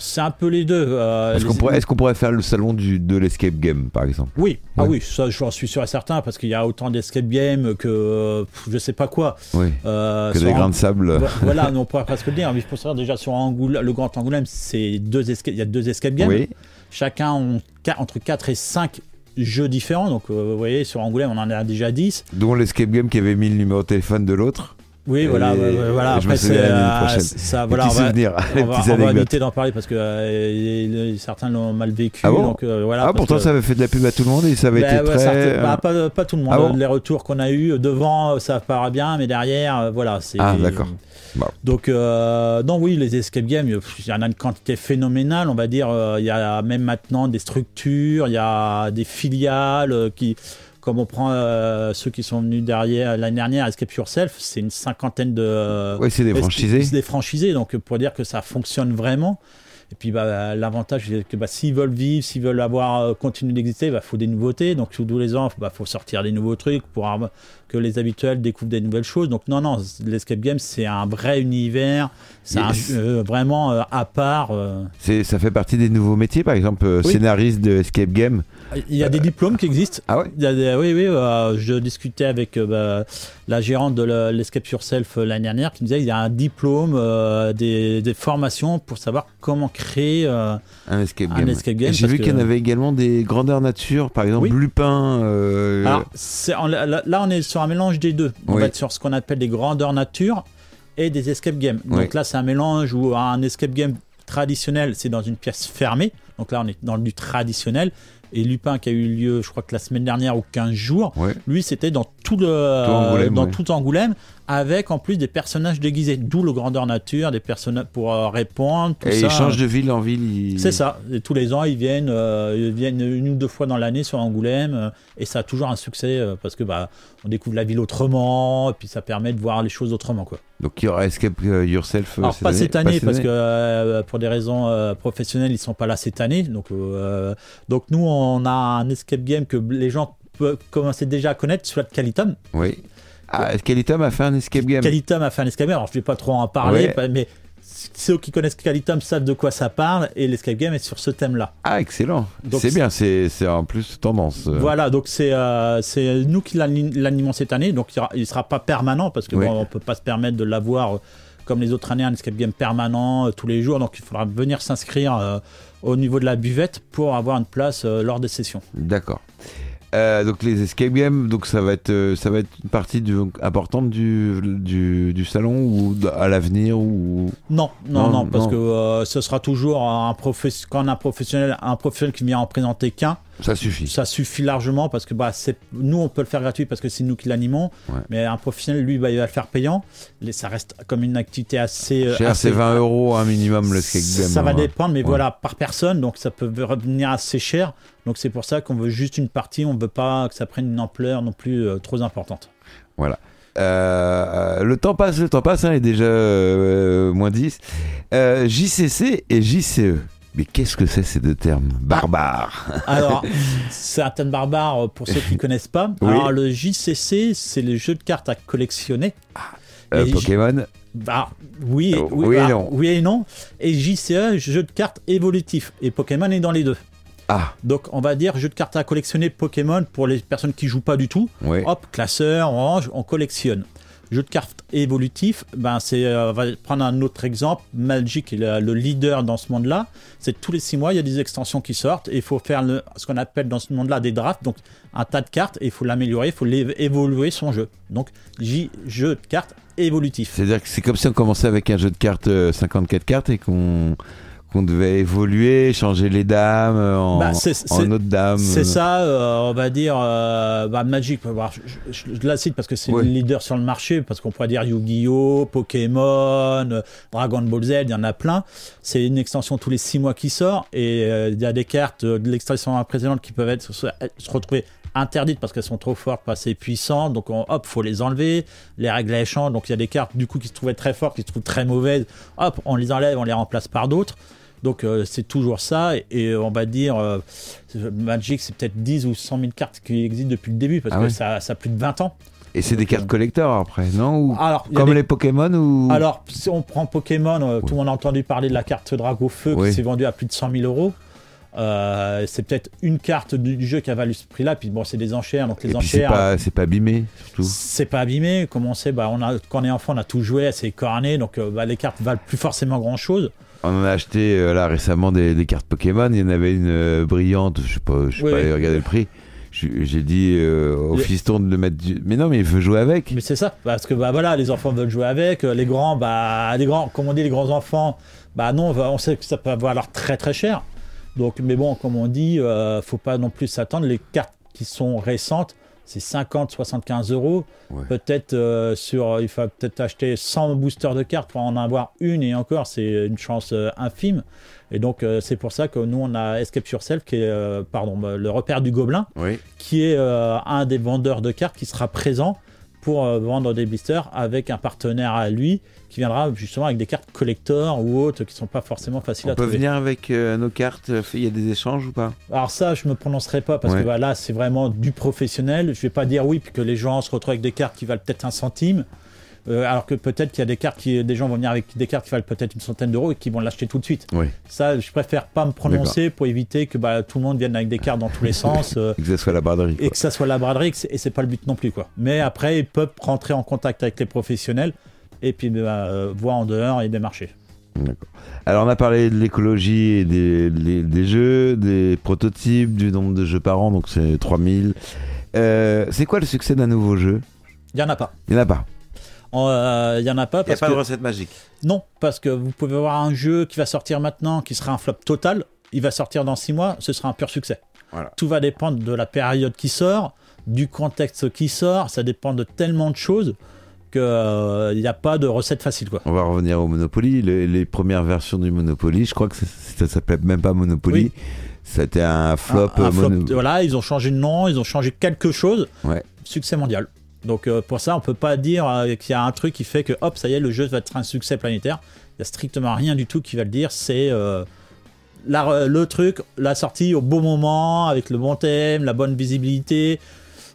C'est un peu les deux. euh, Est-ce les- qu'on pourrait, faire le salon du, de l'escape game, par exemple Oui, ah oui, ça j'en suis sûr et certain parce qu'il y a autant d'escape games que euh, je sais pas quoi. Oui. Euh, Que des grains de sable. Vo- voilà, on pourrait presque le dire. Mais faut savoir déjà sur Angoulême, le Grand Angoulême, c'est deux il y a deux escape games. Oui. Chacun ont entre 4 et 5 jeux différents. Donc euh, vous voyez, sur Angoulême, on en a déjà 10. Dont l'escape game qui avait mis le numéro de téléphone de l'autre. Oui, voilà, ouais, voilà. Après, c'est, euh, ça, voilà, on va, on va- on va éviter d'en parler parce que euh, certains l'ont mal vécu. Ah bon donc, euh, voilà, ah, pourtant que- ça avait fait de la pub à tout le monde et ça avait Ben été ouais, très. certes, bah, euh, pas, pas tout le monde. Ah bon les retours qu'on a eu devant, ça paraît bien, mais derrière, euh, voilà. c'est Ah, d'accord. Bon. Donc, euh, non, oui, les escape games, il y en a une quantité phénoménale, on va dire. euh, Il y a même maintenant des structures, il y a des filiales euh, qui. Comme on prend euh, ceux qui sont venus derrière l'année dernière, Escape Yourself, c'est une cinquantaine de. Ouais, c'est des franchisés. C'est des franchisés, donc pour dire que ça fonctionne vraiment. Et puis bah, l'avantage, c'est que bah, s'ils veulent vivre, s'ils veulent avoir euh, continuer d'exister, il bah, faut des nouveautés. Donc tous les ans, il bah, faut sortir des nouveaux trucs pour que les habituels découvrent des nouvelles choses. Donc non, non, l'escape game, c'est un vrai univers. C'est euh, vraiment euh, à part. C'est- ça fait partie des nouveaux métiers, par exemple, Oui. scénariste de escape game. Il y a des diplômes qui existent. Ah ouais Il y a des- oui, oui, je discutais avec bah, la gérante de le- l'Escape Yourself l'année dernière qui me disait qu'il y a un diplôme, des, des formations pour savoir comment créer. euh, Un escape game. J'ai vu qu'il y en avait également des grandeurs nature, par exemple Oui. Lupin. euh, Alors, là, là, on est sur un mélange des deux. On Oui. va être sur ce qu'on appelle des grandeurs nature et des escape games. Donc Oui. là, c'est un mélange où un escape game traditionnel, c'est dans une pièce fermée. Donc là, on est dans du traditionnel. Et Lupin, qui a eu lieu, je crois que la semaine dernière ou 15 jours, Ouais. lui, c'était dans tout le, Angoulême, dans ouais. tout Angoulême, avec en plus des personnages déguisés. D'où le grandeur nature, des personnages pour euh, répondre. Tout Et ça. ils changent de ville en ville. ils- C'est ça. Et tous les ans, ils viennent, euh, ils viennent une ou deux fois dans l'année sur Angoulême, euh, et ça a toujours un succès parce que bah, on découvre la ville autrement, et puis ça permet de voir les choses autrement, quoi. Donc il y aura Escape Yourself. Alors pas cette année pas parce que pour des raisons professionnelles, ils sont pas là cette année. Donc, donc nous, on a un escape game que les gens peuvent commencer déjà à connaître, soit Calitum. Oui. Ah, Skeleton a fait un escape game. Calitum a fait un escape game. Alors je vais pas trop en parler, Ouais. mais ceux qui connaissent Calitum savent de quoi ça parle et l'escape game est sur ce thème-là. Ah, excellent. C'est bien, c'est en plus tendance. euh. Voilà, donc c'est euh, c'est nous qui l'ani- l'animons cette année, donc il ne sera pas permanent parce que Oui. bon, on peut pas se permettre de l'avoir euh, comme les autres années un escape game permanent euh, tous les jours, donc il faudra venir s'inscrire euh, au niveau de la buvette pour avoir une place lors des sessions. D'accord. Euh, donc les escape games, donc ça va être, euh, ça va être une partie du- importante du, du, du salon ou à l'avenir ou? Non, non, Non, non, parce non. que euh, ce sera toujours un professionnel, quand un professionnel, un professionnel qui vient en présenter qu'un, ça suffit. ça suffit largement parce que bah, nous on peut le faire gratuit parce que c'est nous qui l'animons, Ouais. mais un professionnel lui bah, il va le faire payant. Ça reste comme une activité assez. euh, Cher, assez- c'est 20 euros un minimum le escape game. Ça va hein. dépendre, mais Ouais. voilà, par personne, donc ça peut revenir assez cher. Donc c'est pour ça qu'on veut juste une partie, on veut pas que ça prenne une ampleur non plus euh, trop importante. Voilà. Euh, le temps passe, le temps passe, hein, il est déjà euh, moins 10. Euh, JCC et JCE. Mais qu'est-ce que c'est ces deux termes? Barbares Alors, c'est un thème barbare euh, pour ceux qui connaissent pas. Oui. Alors le JCC, c'est les jeux de cartes à collectionner. Euh, Et J- Pokémon? Bah, oui, Euh, oui, oui et bah, non. oui et non. Et JCE, jeu de cartes évolutif. Et Pokémon est dans les deux. Ah, Donc on va dire jeu de cartes à collectionner Pokémon pour les personnes qui jouent pas du tout. ouais. Hop, classeur, orange, on collectionne. Jeu de cartes évolutif, ben c'est, euh, on va prendre un autre exemple. Magic est le, le leader dans ce monde-là. C'est tous les six mois, il y a des extensions qui sortent et il faut faire ce qu'on appelle dans ce monde-là des drafts. Donc un tas de cartes et il faut l'améliorer, il faut évoluer son jeu. Donc J, jeu de cartes évolutif. C'est-à-dire que c'est comme si on commençait avec un jeu de cartes euh, 54 cartes et qu'on qu'on devait évoluer, changer les dames euh, en, Bah, en autres dames. C'est ça, euh, on va dire euh, bah, Magic. je, je- je la cite parce que c'est Ouais. le leader sur le marché, parce qu'on pourrait dire Yu-Gi-Oh, Pokémon, euh, Dragon Ball Z, il y en a plein. C'est une extension tous les six mois qui sort et euh, il y a des cartes de l'extension précédente qui peuvent être se, se retrouver interdites parce qu'elles sont trop fortes, pas assez puissantes. Donc on, hop, faut les enlever. Les règles elles changent. Donc il y a des cartes du coup qui se trouvaient très fortes, qui se trouvent très mauvaises. Hop, on les enlève, on les remplace par d'autres. Donc euh, c'est toujours ça, et, et on va dire, euh, Magic c'est peut-être 10 ou 100 000 cartes qui existent depuis le début, parce Ah que ouais. ça, ça a plus de 20 ans. Et c'est des cartes collector après, non? Ou Alors, Comme des- les Pokémon ou alors si on prend Pokémon, euh, tout le monde a entendu parler de la carte Drago Feu qui s'est vendue à plus de 100 000 euros. Euh, c'est peut-être une carte du, jeu qui a valu ce prix-là, puis bon, c'est des enchères, donc les Et puis c'est enchères. pas, pas abîmé, surtout. C'est pas abîmé, comme on sait, bah, on a, quand on est enfant, on a tout joué, c'est corné, donc euh, bah, les cartes valent plus forcément grand chose. On en a acheté euh, là récemment des, des cartes Pokémon. Il y en avait une euh, brillante, je sais pas, je sais Oui, pas oui. regarder le prix. J'ai dit euh, au fiston de le mettre. du- Mais non, mais il veut jouer avec. Mais c'est ça, parce que bah voilà, les enfants veulent jouer avec, les grands, bah les grands, comme on dit, les grands enfants, bah non, on va- on sait que ça peut valoir très très cher. Donc, mais bon, comme on dit, faut pas non plus s'attendre. Les cartes qui sont récentes, c'est 50, 75 euros. Ouais. Peut-être euh, sur, il faut peut-être acheter 100 boosters de cartes pour en avoir une et encore, c'est une chance euh, infime. Et donc, euh, c'est pour ça que nous, on a Escape Yourself, qui est, pardon, bah, le repère du Gobelin Oui. qui est un des vendeurs de cartes qui sera présent pour euh, vendre des blisters avec un partenaire à lui qui viendra justement avec des cartes collector ou autres qui sont pas forcément faciles On à peut trouver. venir avec euh, nos cartes. Il y a des échanges ou pas? Alors ça, je me prononcerai pas parce Ouais. que bah, là, c'est vraiment du professionnel. Je vais pas dire oui puis que les gens se retrouvent avec des cartes qui valent peut-être un centime. Euh, alors que peut-être qu'il y a des cartes qui, des gens vont venir avec des cartes qui valent peut-être une centaine d'euros et qui vont l'acheter tout de suite. Oui. Ça, je préfère pas me prononcer pour éviter que bah, tout le monde vienne avec des cartes dans tous les sens. euh, Que ce soit la braderie. et que ça soit la braderie, et c'est pas le but non plus quoi. Mais après, ils peuvent rentrer en contact avec les professionnels et puis bah, euh, voir en dehors et démarcher. D'accord. Alors on a parlé de l'écologie et des, les- des jeux, des prototypes, du nombre de jeux par an, donc c'est 3000. Euh, c'est quoi le succès d'un nouveau jeu? Il y en a pas. Il n'y en a pas. Euh, Il y en a pas parce que recette magique. non, parce que vous pouvez avoir un jeu qui va sortir maintenant, qui sera un flop total. Il va sortir dans six mois, ce sera un pur succès. Voilà. Tout va dépendre de la période qui sort, du contexte qui sort. Ça dépend de tellement de choses que euh, il n'y a pas de recette facile quoi. On va revenir au Monopoly. Les, les premières versions du Monopoly, je crois que ça, ça s'appelait même pas Monopoly. Oui. C'était un flop. Un- un euh, flop, mono- Voilà, ils ont changé de nom, ils ont changé quelque chose. Ouais. Succès mondial. Donc euh, pour ça, on peut pas dire euh, qu'il y a un truc qui fait que hop, ça y est, le jeu va être un succès planétaire. Il y a strictement rien du tout qui va le dire. C'est euh, le truc, la sortie au bon moment, avec le bon thème, la bonne visibilité,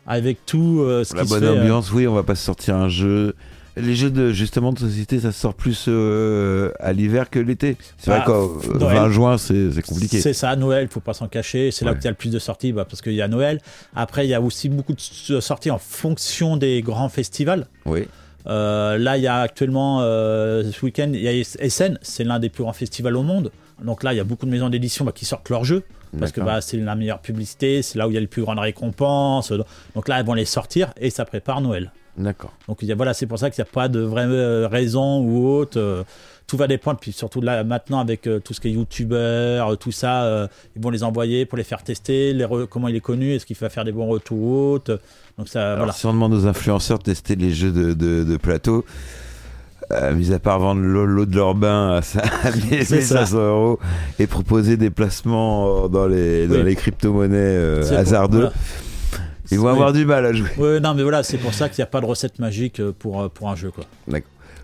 avec tout ce La qui se bonne fait, euh, ambiance, oui, on va pas se sortir un jeu les jeux de justement de société, ça sort plus euh, à l'hiver que l'été. C'est Bah, vrai qu'au Noël. 20 juin, c'est compliqué. C'est ça, Noël, faut pas s'en cacher. C'est là où il y a le plus de sorties, bah, parce qu'il y a Noël. Après, il y a aussi beaucoup de sorties en fonction des grands festivals. Oui. Euh, là, il y a actuellement, euh, ce week-end, il y a Essen, c'est l'un des plus grands festivals au monde. Donc là, il y a beaucoup de maisons d'édition bah, qui sortent leurs jeux. Parce que bah, c'est la meilleure publicité, c'est là où il y a les plus grandes récompenses. Donc là, elles vont les sortir et ça prépare Noël. D'accord. Donc il y a, voilà, c'est pour ça qu'il n'y a pas de vraie euh, raison ou autre. euh, tout va dépendre. Puis surtout là, maintenant, avec euh, tout ce qui est youtubeur, tout ça, ils vont les envoyer pour les faire tester, les re- comment il est connu, est-ce qu'il va faire des bons retours ou autre. Donc ça, Alors, voilà. si on demande aux influenceurs de tester les jeux de, de, de plateau, euh, mis à part vendre l'eau de leur bain à ça- à 1500 euros et proposer des placements dans les, dans les crypto-monnaies euh, pour- hasardeux, voilà. Ils vont avoir du mal à jouer. Non, mais voilà, c'est pour ça qu'il n'y a pas de recette magique euh, pour, euh, pour un jeu. Quoi.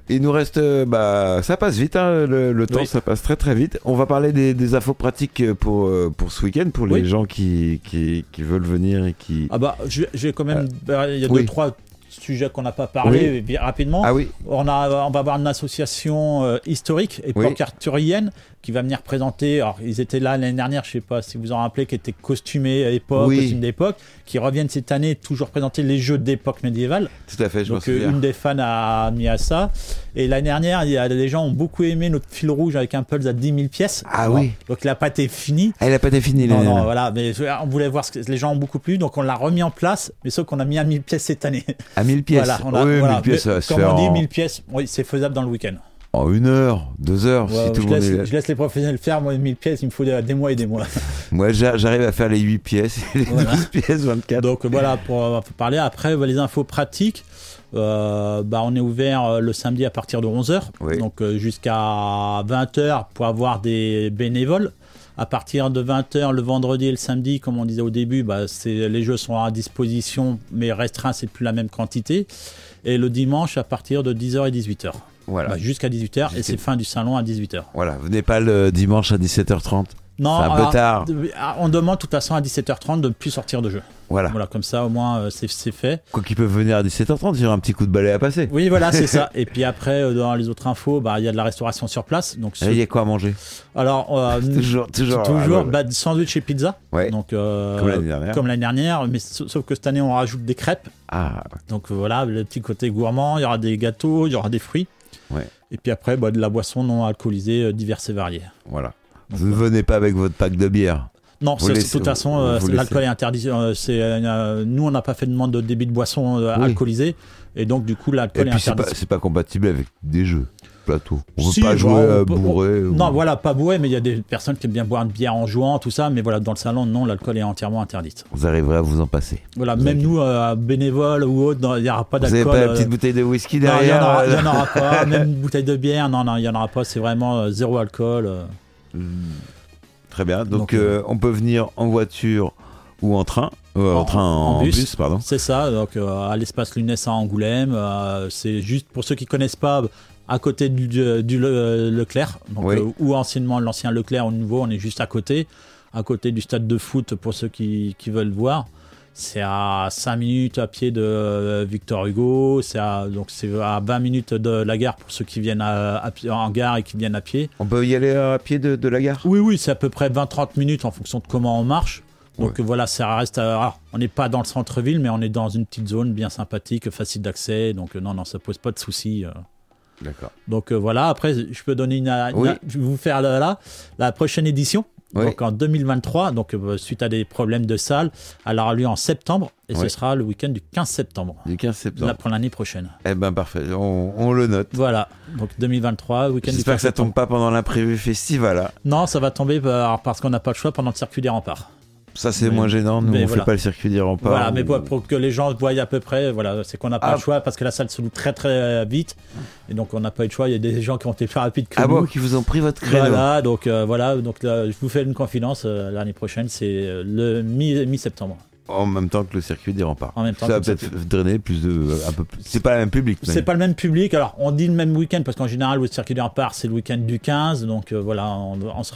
Il nous reste, euh, bah, ça passe vite, hein, le, le temps, Oui. ça passe très très vite. On va parler des, des infos pratiques pour, pour ce week-end, pour les Oui. gens qui, qui, qui veulent venir et qui. Ah bah, vais quand même. bah, Il y a oui. deux, trois sujets qu'on n'a pas parlé bien rapidement. Ah oui, On, a, on va avoir une association euh, historique et arthurienne qui va venir présenter. Alors, ils étaient là l'année dernière, je sais pas si vous en rappelez, qui étaient costumés à l'époque, Oui. costumes d'époque, qui reviennent cette année toujours présenter les jeux d'époque médiévale. tout à fait, je Donc, euh, une des fans a mis à ça. Et l'année dernière, il y a des gens ont beaucoup aimé notre fil rouge avec un pulse à 10 000 pièces. Ah oui. Donc, il n'a pas été fini. Ah, il a pas été fini, Non, là. non, voilà, mais on voulait voir ce que les gens ont beaucoup plu, donc on l'a remis en place, mais sauf qu'on a mis à 1000 pièces cette année. À 1000 pièces. Voilà, on a, oui, voilà. 1000 pièces, Mais ça comme on dit, en, 1000 pièces, oui, c'est faisable dans le week-end. En une heure, deux heures, Ouais, si tout je, le monde laisse, est je laisse les professionnels faire, moi 1000 pièces, il me faut des, mois et des mois. Moi, j'a- j'arrive à faire les 8 pièces, les Voilà. 12 pièces, 24. donc voilà, pour, euh, parler après, les infos pratiques, euh, bah, on est ouvert euh, le samedi à partir de 11h, Oui. donc jusqu'à 20h pour avoir des bénévoles. À partir de 20h le vendredi et le samedi, comme on disait au début, bah, les jeux sont à disposition, mais restreints, c'est plus la même quantité. Et le dimanche à partir de 10h et 18h. Voilà. Bah, jusqu'à 18h, et c'est fin du salon à 18h. Voilà, venez pas le dimanche à 17h30. Non, un peu tard. ah, on demande de toute façon à 17h30 de ne plus sortir de jeu. Voilà. Voilà, comme ça au moins euh, c'est fait. Quoi qu'ils peuvent venir à 17h30, il y aura un petit coup de balai à passer. Oui, voilà, c'est ça. Et puis après, euh, dans les autres infos, bah, il y a de la restauration sur place. Donc, Et Il y a quoi à manger? Alors, euh, Toujours, toujours. toujours ah, bah, sandwich et pizza. Ouais. Donc, euh, Comme l'année dernière. comme l'année dernière, mais sa- sauf que cette année, on rajoute des crêpes. Ah, Donc voilà, le petit côté gourmand, il y aura des gâteaux, il y aura des fruits. Et puis après, bah, de la boisson non alcoolisée euh, diverses et variées. voilà. Donc, Vous ne venez pas avec votre pack de bière. Non, de toute façon, euh, l'alcool est interdit. euh, c'est, euh, nous, on n'a pas fait de demande de débit de boisson euh, Oui. alcoolisée. Et donc, du coup, l'alcool est puis, c'est pas, interdit. c'est pas compatible avec des jeux plateau. On veut Si, pas bah, jouer on euh, bourré. ou- Non, voilà, pas bourré, mais il y a des personnes qui aiment bien boire une bière en jouant, tout ça. Mais voilà, dans le salon, non, l'alcool est entièrement interdite. Vous arriverez à vous en passer. Voilà, Vous même nous, euh, bénévoles ou autres, il n'y aura pas Vous avez d'alcool. pas la euh, petite bouteille de whisky non, il n'y en, derrière aura- euh, en pas. Même une bouteille de bière, non, non, il n'y en aura pas. C'est vraiment euh, zéro alcool. euh. Très bien. Donc, Donc, euh, on peut venir en voiture ou en train. Euh, en, En- train, en, en bus. bus. pardon. C'est ça, donc euh, à l'espace Lunès à Angoulême. euh, c'est juste pour ceux qui connaissent pas, à côté du, du- du Le- Leclerc, donc, Oui. euh, ou anciennement l'ancien Leclerc au nouveau, on est juste à côté, à côté du stade de foot pour ceux qui, qui veulent voir. C'est à 5 minutes à pied de euh, Victor Hugo, c'est à, donc c'est à 20 minutes de la gare pour ceux qui viennent à- en gare et qui viennent à pied. On peut y aller à pied de, de la gare? Oui, oui, c'est à peu près 20-30 minutes en fonction de comment on marche. Donc voilà, ça reste. euh, alors, on n'est pas dans le centre-ville, mais on est dans une petite zone bien sympathique, facile d'accès. Donc euh, non, non, ça pose pas de soucis. Euh. D'accord. Donc euh, voilà, après, je peux donner une. une- Oui. je vais vous faire là, la prochaine édition. Oui. Donc en 2023, donc euh, suite à des problèmes de salle, elle aura lieu en septembre et Oui. ce sera le week-end du 15 septembre, Du 15 septembre. là pour l'année prochaine. Eh ben parfait, on, on le note. Voilà, donc 2023, week-end du J'espère 15 que ça tombe pas pendant l'imprévu festival. là. Non, ça va tomber par- parce qu'on n'a pas le choix pendant le circuit des remparts. Ça c'est moins gênant, nous mais on voilà. fait pas le circuit des remparts. Voilà, mais ou- pour, pour que les gens voient à peu près, voilà, c'est qu'on n'a pas Ah. le choix parce que la salle se loue très très euh, vite et donc on n'a pas eu le choix. Il y a des gens qui ont été plus rapides que Ah nous. bon, qui vous ont pris votre créneau voilà, donc euh, voilà, donc là, je vous fais une confidence. euh, L'année prochaine, c'est euh, le mi- mi-septembre. En même temps que le circuit des remparts. En même temps ça va que le peut-être drainer plus de. Un peu plus. C'est pas le même public. c'est pas le même public. Alors, on dit le même week-end parce qu'en général, le circuit des remparts, c'est le week-end du 15. Donc euh, voilà, on, on sera